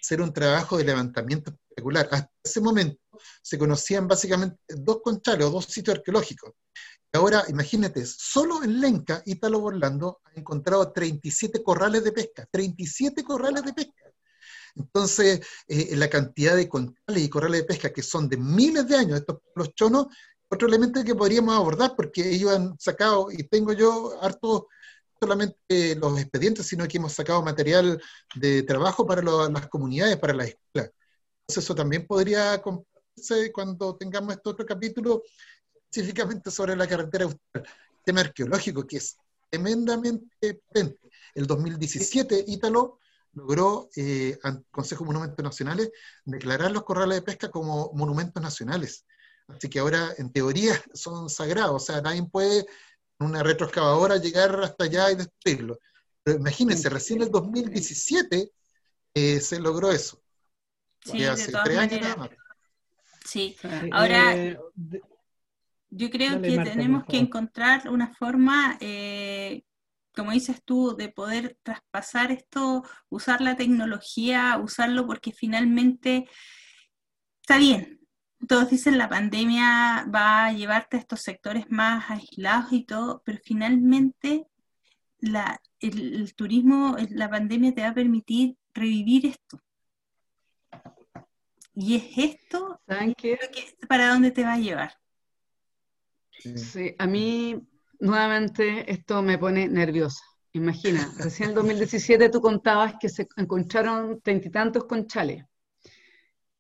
hacer un trabajo de levantamiento espectacular. Hasta ese momento se conocían básicamente dos conchales o dos sitios arqueológicos. Ahora, imagínate, solo en Lenca, Ítalo Borlando ha encontrado 37 corrales de pesca, 37 corrales de pesca. Entonces, eh, la cantidad de conchales y corrales de pesca que son de miles de años, estos los chonos, otro elemento que podríamos abordar, porque ellos han sacado, y tengo yo harto solamente los expedientes, sino que hemos sacado material de trabajo para las comunidades, para las escuelas. Entonces, eso también podría compartirse cuando tengamos este otro capítulo específicamente sobre la carretera austral. tema arqueológico que es tremendamente potente. El 2017, Ítalo logró, eh, ante el Consejo de Monumentos Nacionales, declarar los corrales de pesca como monumentos nacionales. Así que ahora, en teoría, son sagrados. O sea, nadie puede, una retroexcavadora, llegar hasta allá y destruirlo. Pero imagínense, recién en el 2017 eh, se logró eso. Sí, de todas maneras. Sí, ahora eh, yo creo que tenemos que encontrar una forma eh, como dices tú, de poder traspasar esto, usar la tecnología, usarlo porque finalmente está bien. Todos dicen la pandemia va a llevarte a estos sectores más aislados y todo, pero finalmente la, el, turismo, la pandemia te va a permitir revivir esto. Y es esto para dónde te va a llevar. Sí, a mí nuevamente esto me pone nerviosa. Imagina, recién en 2017 tú contabas que se encontraron treinta y tantos conchales.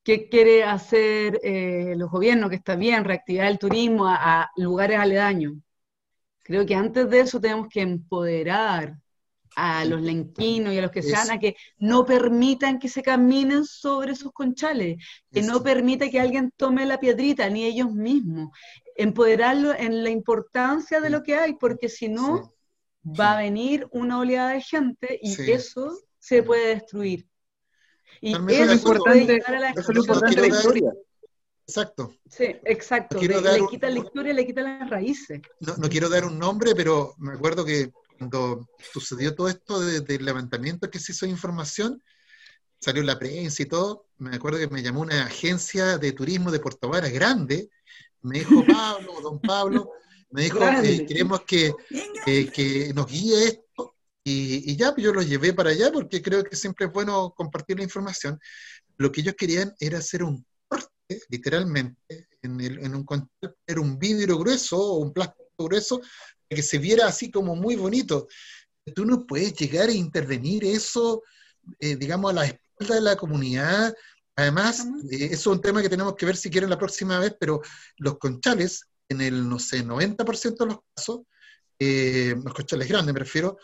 ¿Qué quiere hacer eh, los gobiernos? Que está bien, reactivar el turismo a, lugares aledaños. Creo que antes de eso tenemos que empoderar a los lenquinos y a los que sean a que no permitan que se caminen sobre esos conchales, que no permita que alguien tome la piedrita, ni ellos mismos empoderarlo en la importancia de lo que hay, porque si no, va a venir una oleada de gente y eso se puede destruir. Y eso es importante, a la, la historia. Exacto. Sí, exacto. le, quita la historia, le quita las raíces. No, no, quiero dar un nombre, pero me acuerdo que cuando sucedió todo esto del levantamiento que se hizo de información, salió la prensa y todo, me acuerdo que me llamó una agencia de turismo de Puerto Varas grande, me dijo Pablo, don Pablo, me dijo, eh, queremos que, que, nos guíe esto, y, ya pues yo lo llevé para allá porque creo que siempre es bueno compartir la información. Lo que ellos querían era hacer un corte, literalmente, en, el, en un era un vidrio grueso o un plástico grueso, que se viera así como muy bonito. Tú no puedes llegar a intervenir eso, eh, digamos, a la espalda de la comunidad. Además, eh, eso es un tema que tenemos que ver si quieren la próxima vez, pero los conchales, en el, no sé, 90% de los casos, eh, los conchales grandes me refiero,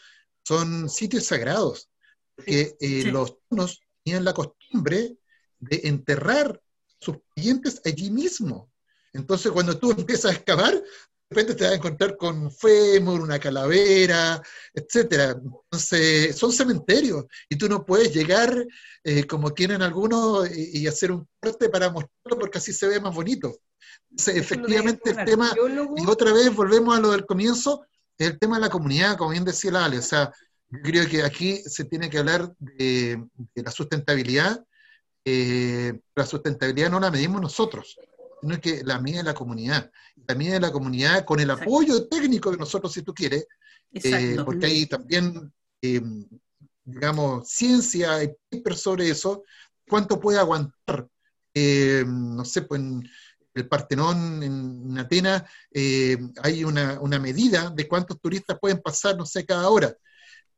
son sitios sagrados, que los tonos tenían la costumbre de enterrar sus clientes allí mismo. Entonces, cuando tú empiezas a excavar, de repente te vas a encontrar con un fémur, una calavera, etcétera. Entonces, son cementerios y tú no puedes llegar eh, como tienen algunos y, hacer un corte para mostrarlo porque así se ve más bonito. efectivamente, el tema, y otra vez volvemos a lo del comienzo, el tema de la comunidad, como bien decía la Ale. O sea, yo creo que aquí se tiene que hablar de, la sustentabilidad. Eh, la sustentabilidad no la medimos nosotros sino que la es la comunidad. La mía es la comunidad con el apoyo técnico de nosotros, si tú quieres, eh, porque hay también, eh, digamos, ciencia y papers sobre eso, cuánto puede aguantar, no sé, pues en el Partenón en Atenas hay una, medida de cuántos turistas pueden pasar, no sé, cada hora.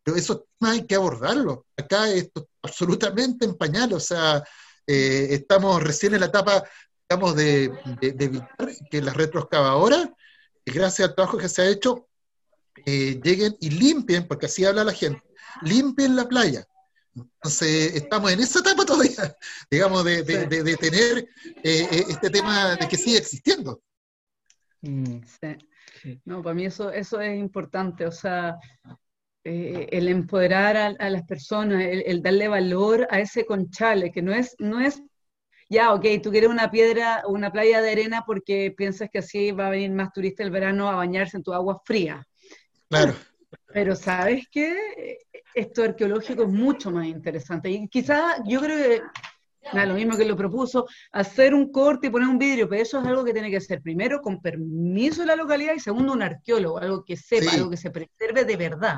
Pero esos temas hay que abordarlo. Acá esto absolutamente en pañal, o sea, estamos recién en la etapa digamos, de, evitar que las retroexcavadoras, gracias al trabajo que se ha hecho, eh, lleguen y limpien, porque así habla la gente, limpien la playa. Entonces, estamos en esa etapa todavía, digamos, de, tener eh, eh, este tema de que sigue existiendo. Mm. No, para mí eso, eso es importante, o sea, el empoderar a, las personas, el, el, darle valor a ese conchale, que no es, no es ya, ok, tú quieres una piedra, una playa de arena porque piensas que así va a venir más turista el verano a bañarse en tu agua fría. Claro. Pero sabes qué, esto arqueológico es mucho más interesante. Y quizá yo creo que, nada, lo mismo que lo propuso, hacer un corte y poner un vidrio, pero eso es algo que tiene que ser primero con permiso de la localidad y segundo un arqueólogo, algo que sepa, algo que se preserve de verdad.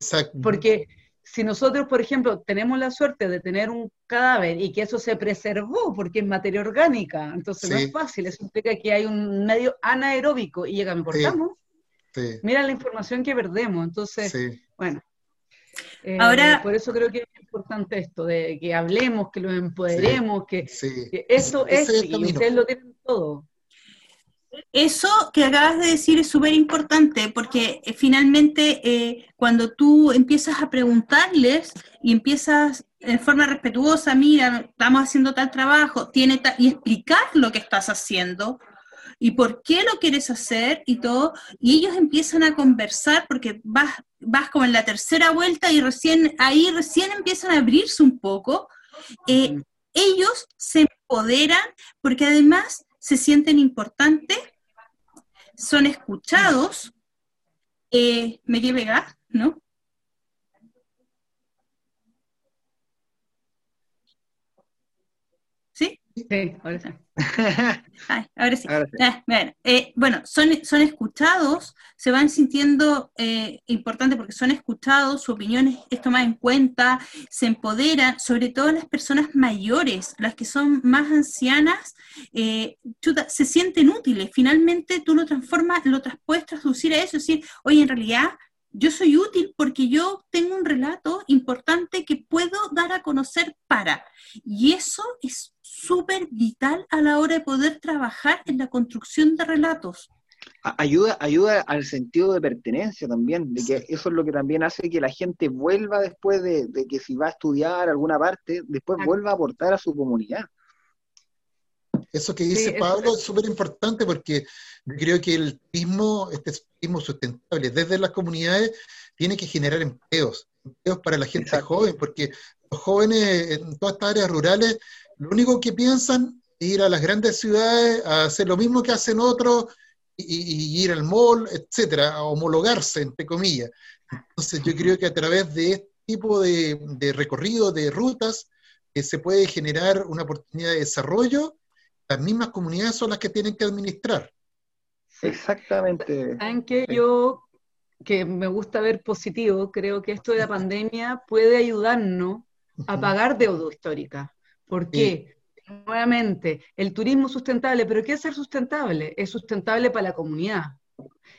Exacto. Porque si nosotros, por ejemplo, tenemos la suerte de tener un cadáver y que eso se preservó porque es materia orgánica, entonces no es fácil, eso implica que hay un medio anaeróbico y llega, me cortamos. Mira la información que perdemos, entonces, bueno. Eh, Ahora, por eso creo que es importante esto, de que hablemos, que lo empoderemos, que, que, esto es, y ustedes lo tienen todo. Eso que acabas de decir es súper importante porque eh, finalmente eh, cuando tú empiezas a preguntarles y empiezas en forma respetuosa, mira, estamos haciendo tal trabajo, tiene y explicar lo que estás haciendo y por qué lo quieres hacer y todo, y ellos empiezan a conversar porque vas, vas como en la tercera vuelta y recién ahí recién empiezan a abrirse un poco. Eh, ellos se empoderan porque además se sienten importantes, son escuchados, eh, me pegar, ¿no? ¿Sí? Sí, ahora sí. ahora sí. Ah, eh, bueno, son, son escuchados, se van sintiendo eh, importantes porque son escuchados, su opinión es, tomada en cuenta, se empoderan, sobre todo las personas mayores, las que son más ancianas, eh, se sienten útiles. Finalmente tú lo transformas, lo puedes traducir a eso, decir, oye, en realidad yo soy útil porque yo tengo un relato importante que puedo dar a conocer para. Y eso es súper vital a la hora de poder trabajar en la construcción de relatos. Ayuda, ayuda al sentido de pertenencia también, de que eso es lo que también hace que la gente vuelva después de, que si va a estudiar alguna parte, después vuelva a aportar a su comunidad. Eso que dice Pablo es súper importante porque creo que el turismo, este turismo sustentable desde las comunidades, tiene que generar empleos, empleos para la gente joven, porque los jóvenes en todas estas áreas rurales, lo único que piensan es ir a las grandes ciudades a hacer lo mismo que hacen otros y, ir al mall, etcétera, a homologarse, entre comillas. Entonces yo creo que a través de este tipo de, recorrido, de rutas, eh, se puede generar una oportunidad de desarrollo. Las mismas comunidades son las que tienen que administrar. Exactamente. ¿Saben que yo, que me gusta ver positivo, creo que esto de la pandemia puede ayudarnos a pagar deuda histórica? ¿Por qué? Nuevamente, el turismo sustentable, pero ¿qué es ser sustentable? Es sustentable para la comunidad,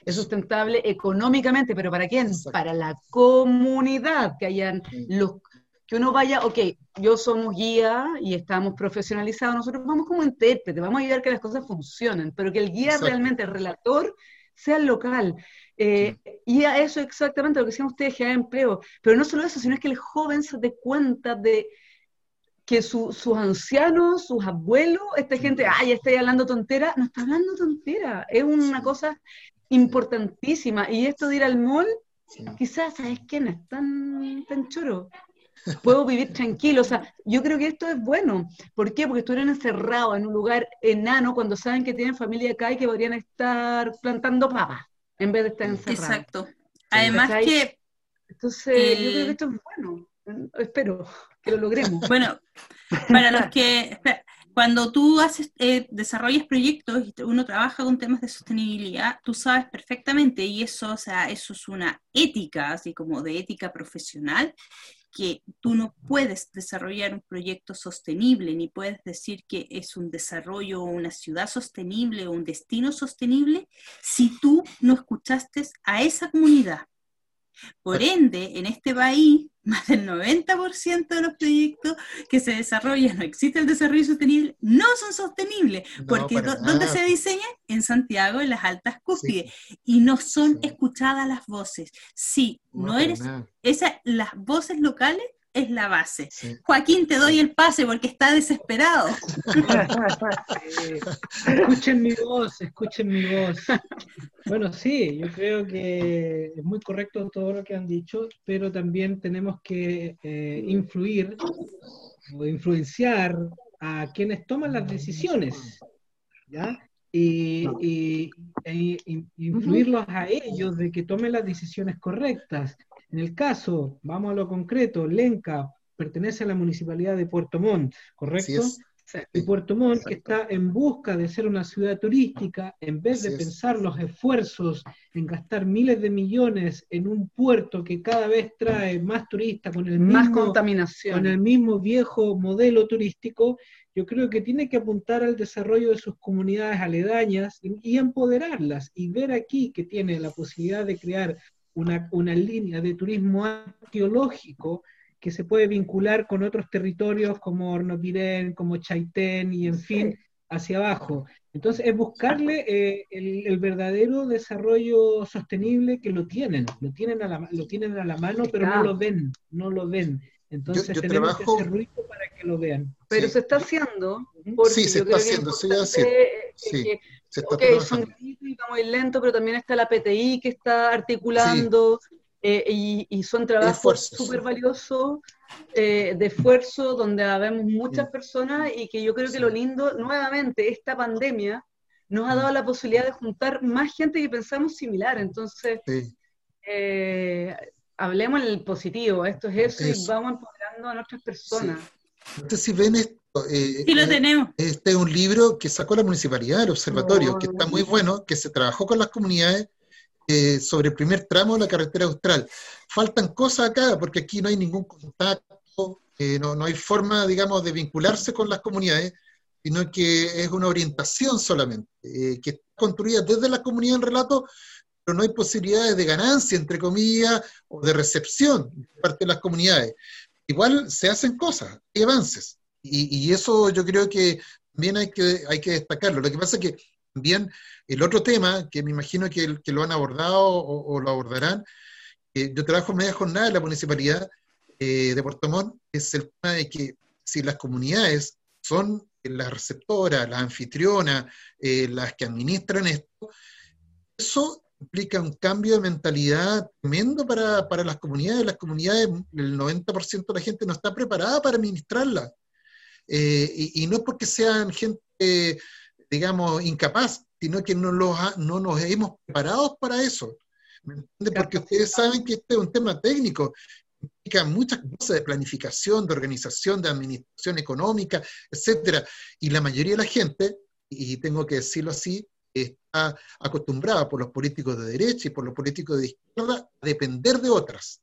es sustentable económicamente, pero ¿para quién? Para la comunidad, que hayan los que uno vaya, ok, yo somos guía y estamos profesionalizados, nosotros vamos como intérprete, vamos a ayudar a que las cosas funcionen, pero que el guía realmente, el relator, sea el local. Eh, y a eso exactamente lo que decían ustedes, generar empleo. Pero no solo eso, sino es que el joven se dé cuenta de que sus ancianos, sus abuelos, esta gente, ay, estoy hablando tontera, no está hablando tontera, es una cosa importantísima. Y esto de ir al mall, quizás, ¿sabes qué? No es tan, tan choro. Puedo vivir tranquilo. O sea, yo creo que esto es bueno. ¿Por qué? Porque estuvieron encerrados en un lugar enano cuando saben que tienen familia acá y que podrían estar plantando papas en vez de estar encerrados. Exacto. Además que... Entonces, yo creo que esto es bueno. Espero que lo logremos. Bueno, para los que, cuando tú haces, eh, desarrollas proyectos y uno trabaja con temas de sostenibilidad, tú sabes perfectamente, y eso, o sea, eso es una ética, así como de ética profesional, que tú no puedes desarrollar un proyecto sostenible, ni puedes decir que es un desarrollo o una ciudad sostenible o un destino sostenible, si tú no escuchaste a esa comunidad. Por ende, en este país, más del 90% de los proyectos que se desarrollan, no existe el desarrollo sostenible, no son sostenibles, porque ¿dónde se diseñan? En Santiago, en las altas cúspides, y no son escuchadas las voces. Sí, no, eres, esas, las voces locales es la base. Joaquín, te doy el pase porque está desesperado. escuchen mi voz, escuchen mi voz. Bueno, sí, yo creo que es muy correcto todo lo que han dicho, pero también tenemos que eh, influir o influenciar a quienes toman las decisiones, ¿ya? Y, y, e influirlos a ellos de que tomen las decisiones correctas. En el caso, vamos a lo concreto, Lenca pertenece a la municipalidad de Puerto Montt, ¿correcto? Y Puerto Montt está en busca de ser una ciudad turística, en vez de pensar los esfuerzos en gastar miles de millones en un puerto que cada vez trae más turistas con el más contaminación, con el mismo viejo modelo turístico, yo creo que tiene que apuntar al desarrollo de sus comunidades aledañas y empoderarlas y ver aquí que tiene la posibilidad de crear una, línea de turismo arqueológico que se puede vincular con otros territorios como Hornopirén, como Chaitén y en fin, hacia abajo. Entonces es buscarle eh, el, verdadero desarrollo sostenible que lo tienen, lo tienen a la, lo tienen a la mano, pero no lo ven, no lo ven. Entonces tenemos que hacer ruido para que lo vean. Pero se está haciendo. Sí, se está haciendo, sí, sí ok, son muy lento, pero también está la PTI que está articulando eh, y, son trabajos súper valiosos eh, de esfuerzo donde vemos muchas personas y que yo creo que lo lindo, nuevamente, esta pandemia nos ha dado la posibilidad de juntar más gente que pensamos similar. Entonces, eh, hablemos en el positivo, esto es eso, y vamos empoderando a nuestras personas. Entonces, si ven eh, sí, lo tenemos. Este es un libro que sacó la municipalidad del observatorio, que está muy bueno, que se trabajó con las comunidades eh, sobre el primer tramo de la carretera austral. Faltan cosas acá, porque aquí no hay ningún contacto, eh, no, no, hay forma, digamos, de vincularse con las comunidades, sino que es una orientación solamente, que está construida desde la comunidad en relato, pero no hay posibilidades de ganancia, entre comillas, o de recepción de parte de las comunidades. Igual se hacen cosas, hay avances. Y, eso yo creo que también hay que, hay que destacarlo. Lo que pasa es que también el otro tema, que me imagino que, que lo han abordado o, lo abordarán, eh, yo trabajo en media jornada en la municipalidad eh, de Puerto Montt, es el tema de que si las comunidades son las receptoras, las anfitrionas, eh, las que administran esto, eso implica un cambio de mentalidad tremendo para, para las comunidades. Las comunidades, el 90% de la gente no está preparada para administrarla. Eh, y, no es porque sean gente, digamos, incapaz, sino que no, los no nos hemos preparado para eso. Porque ustedes saben que este es un tema técnico, implica muchas cosas de planificación, de organización, de administración económica, etcétera. Y la mayoría de la gente, y tengo que decirlo así, está acostumbrada por los políticos de derecha y por los políticos de izquierda a depender de otras.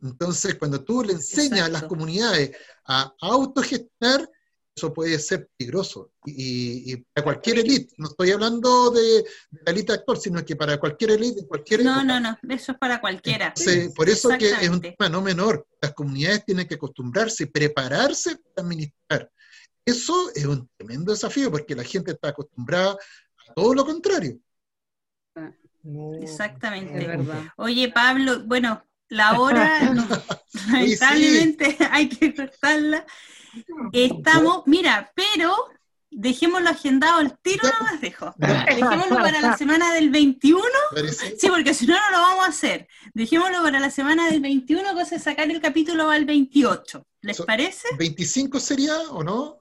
Entonces, cuando tú le enseñas a las comunidades a autogestionar, eso puede ser peligroso. Y, para cualquier élite, no estoy hablando de, la élite actual, sino que para cualquier élite, cualquier No, no, no, eso es para cualquiera. por eso que es un tema no menor. Las comunidades tienen que acostumbrarse, prepararse para administrar. Eso es un tremendo desafío porque la gente está acostumbrada a todo lo contrario. Exactamente. Oye, Pablo, bueno, la hora, lamentablemente hay que cortarla. Estamos, mira, pero dejémoslo agendado al tiro, no las dejo. Dejémoslo para la semana del 21. Sí, porque si no, no lo vamos a hacer. Dejémoslo para la semana del 21, cosa de sacar el capítulo al 28. ¿Les parece? ¿25 sería o no?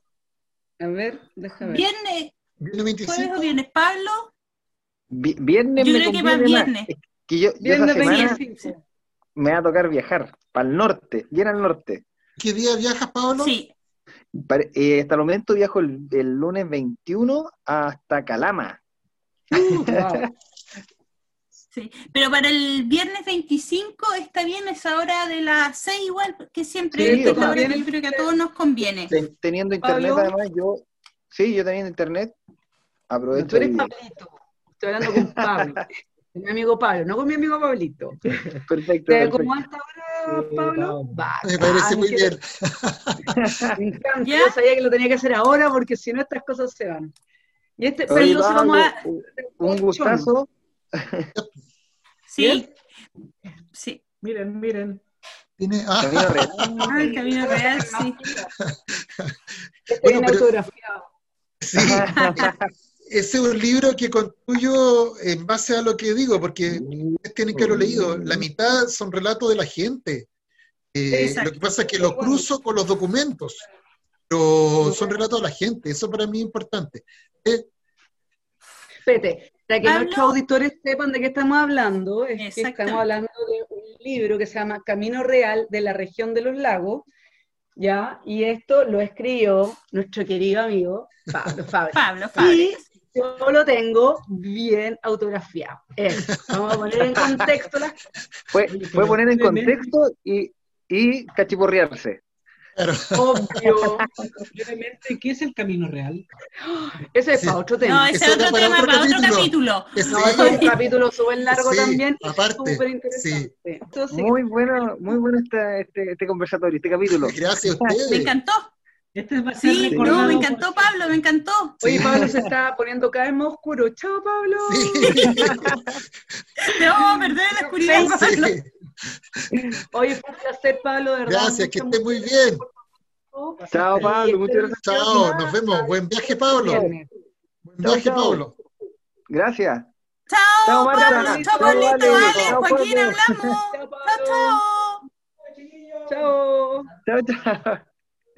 A ver, déjame ver. Viernes. ¿Viernes 25? ¿Jueves o viernes, Pablo? viernes yo creo que va viernes. Que yo, viernes 25 me va a tocar viajar para el norte, bien al norte. ¿Qué día viajas, Pablo? Sí. Eh, hasta el momento viajo el, lunes 21 hasta Calama. sí, pero para el viernes 25 está bien esa hora de las 6 igual, que siempre sí, hora que yo creo que a todos nos conviene. teniendo internet además, yo, sí, yo teniendo internet, aprovecho. tú eres Pablito, estoy hablando con Pablo. mi amigo Pablo, no con mi amigo Pablito. Perfecto. ¿Cómo hasta ahora, Pablo? Me parece muy bien. Me encanta. Yo sabía que lo tenía que hacer ahora porque si no estas cosas se van. Y este, pero vamos a... Un gustazo. Sí. Sí. Miren, miren. Tiene... Ah. Camino real. Ah, el camino real, sí. Bueno, pero... autografiado. Sí ese es un libro que construyo en base a lo que digo, porque ustedes tienen que haberlo leído. La mitad son relatos de la gente. Eh, lo que pasa es que lo cruzo con los documentos, pero son relatos de la gente. Eso para mí es importante. Eh, Pete, para que nuestros auditores sepan de qué estamos hablando, es que estamos hablando de un libro que se llama Camino Real de la región de los lagos, ¿ya? Y esto lo escribió nuestro querido amigo Pablo. Pablo yo lo tengo bien autografiado. Vamos a poner en contexto las Fue, fue poner en contexto y, y cachiporrearse. Obvio. ¿qué es el camino real? Ese es para otro tema. No, ese es otro tema, para otro capítulo. No, es un capítulo súper largo también. Aparte. Súper interesante. muy bueno, muy bueno este, este conversatorio, este capítulo. Gracias a ustedes. Me encantó. Este sí, no, me encantó Pablo, me encantó. Oye, Pablo se está poniendo cada vez más oscuro. Chao, Pablo. Te vamos a perder en la oscuridad, Pablo. Oye, fue un placer, Pablo, de verdad. Gracias, que esté muy bien. Chao, Pablo, muchas gracias. Chao, nos vemos. Buen viaje, Pablo. Buen viaje, Pablo. Gracias. Chao, chao Pablo. Chao, Pablito, vale. Joaquín, hablamos. Chao, chao. Chao. Chao, chao.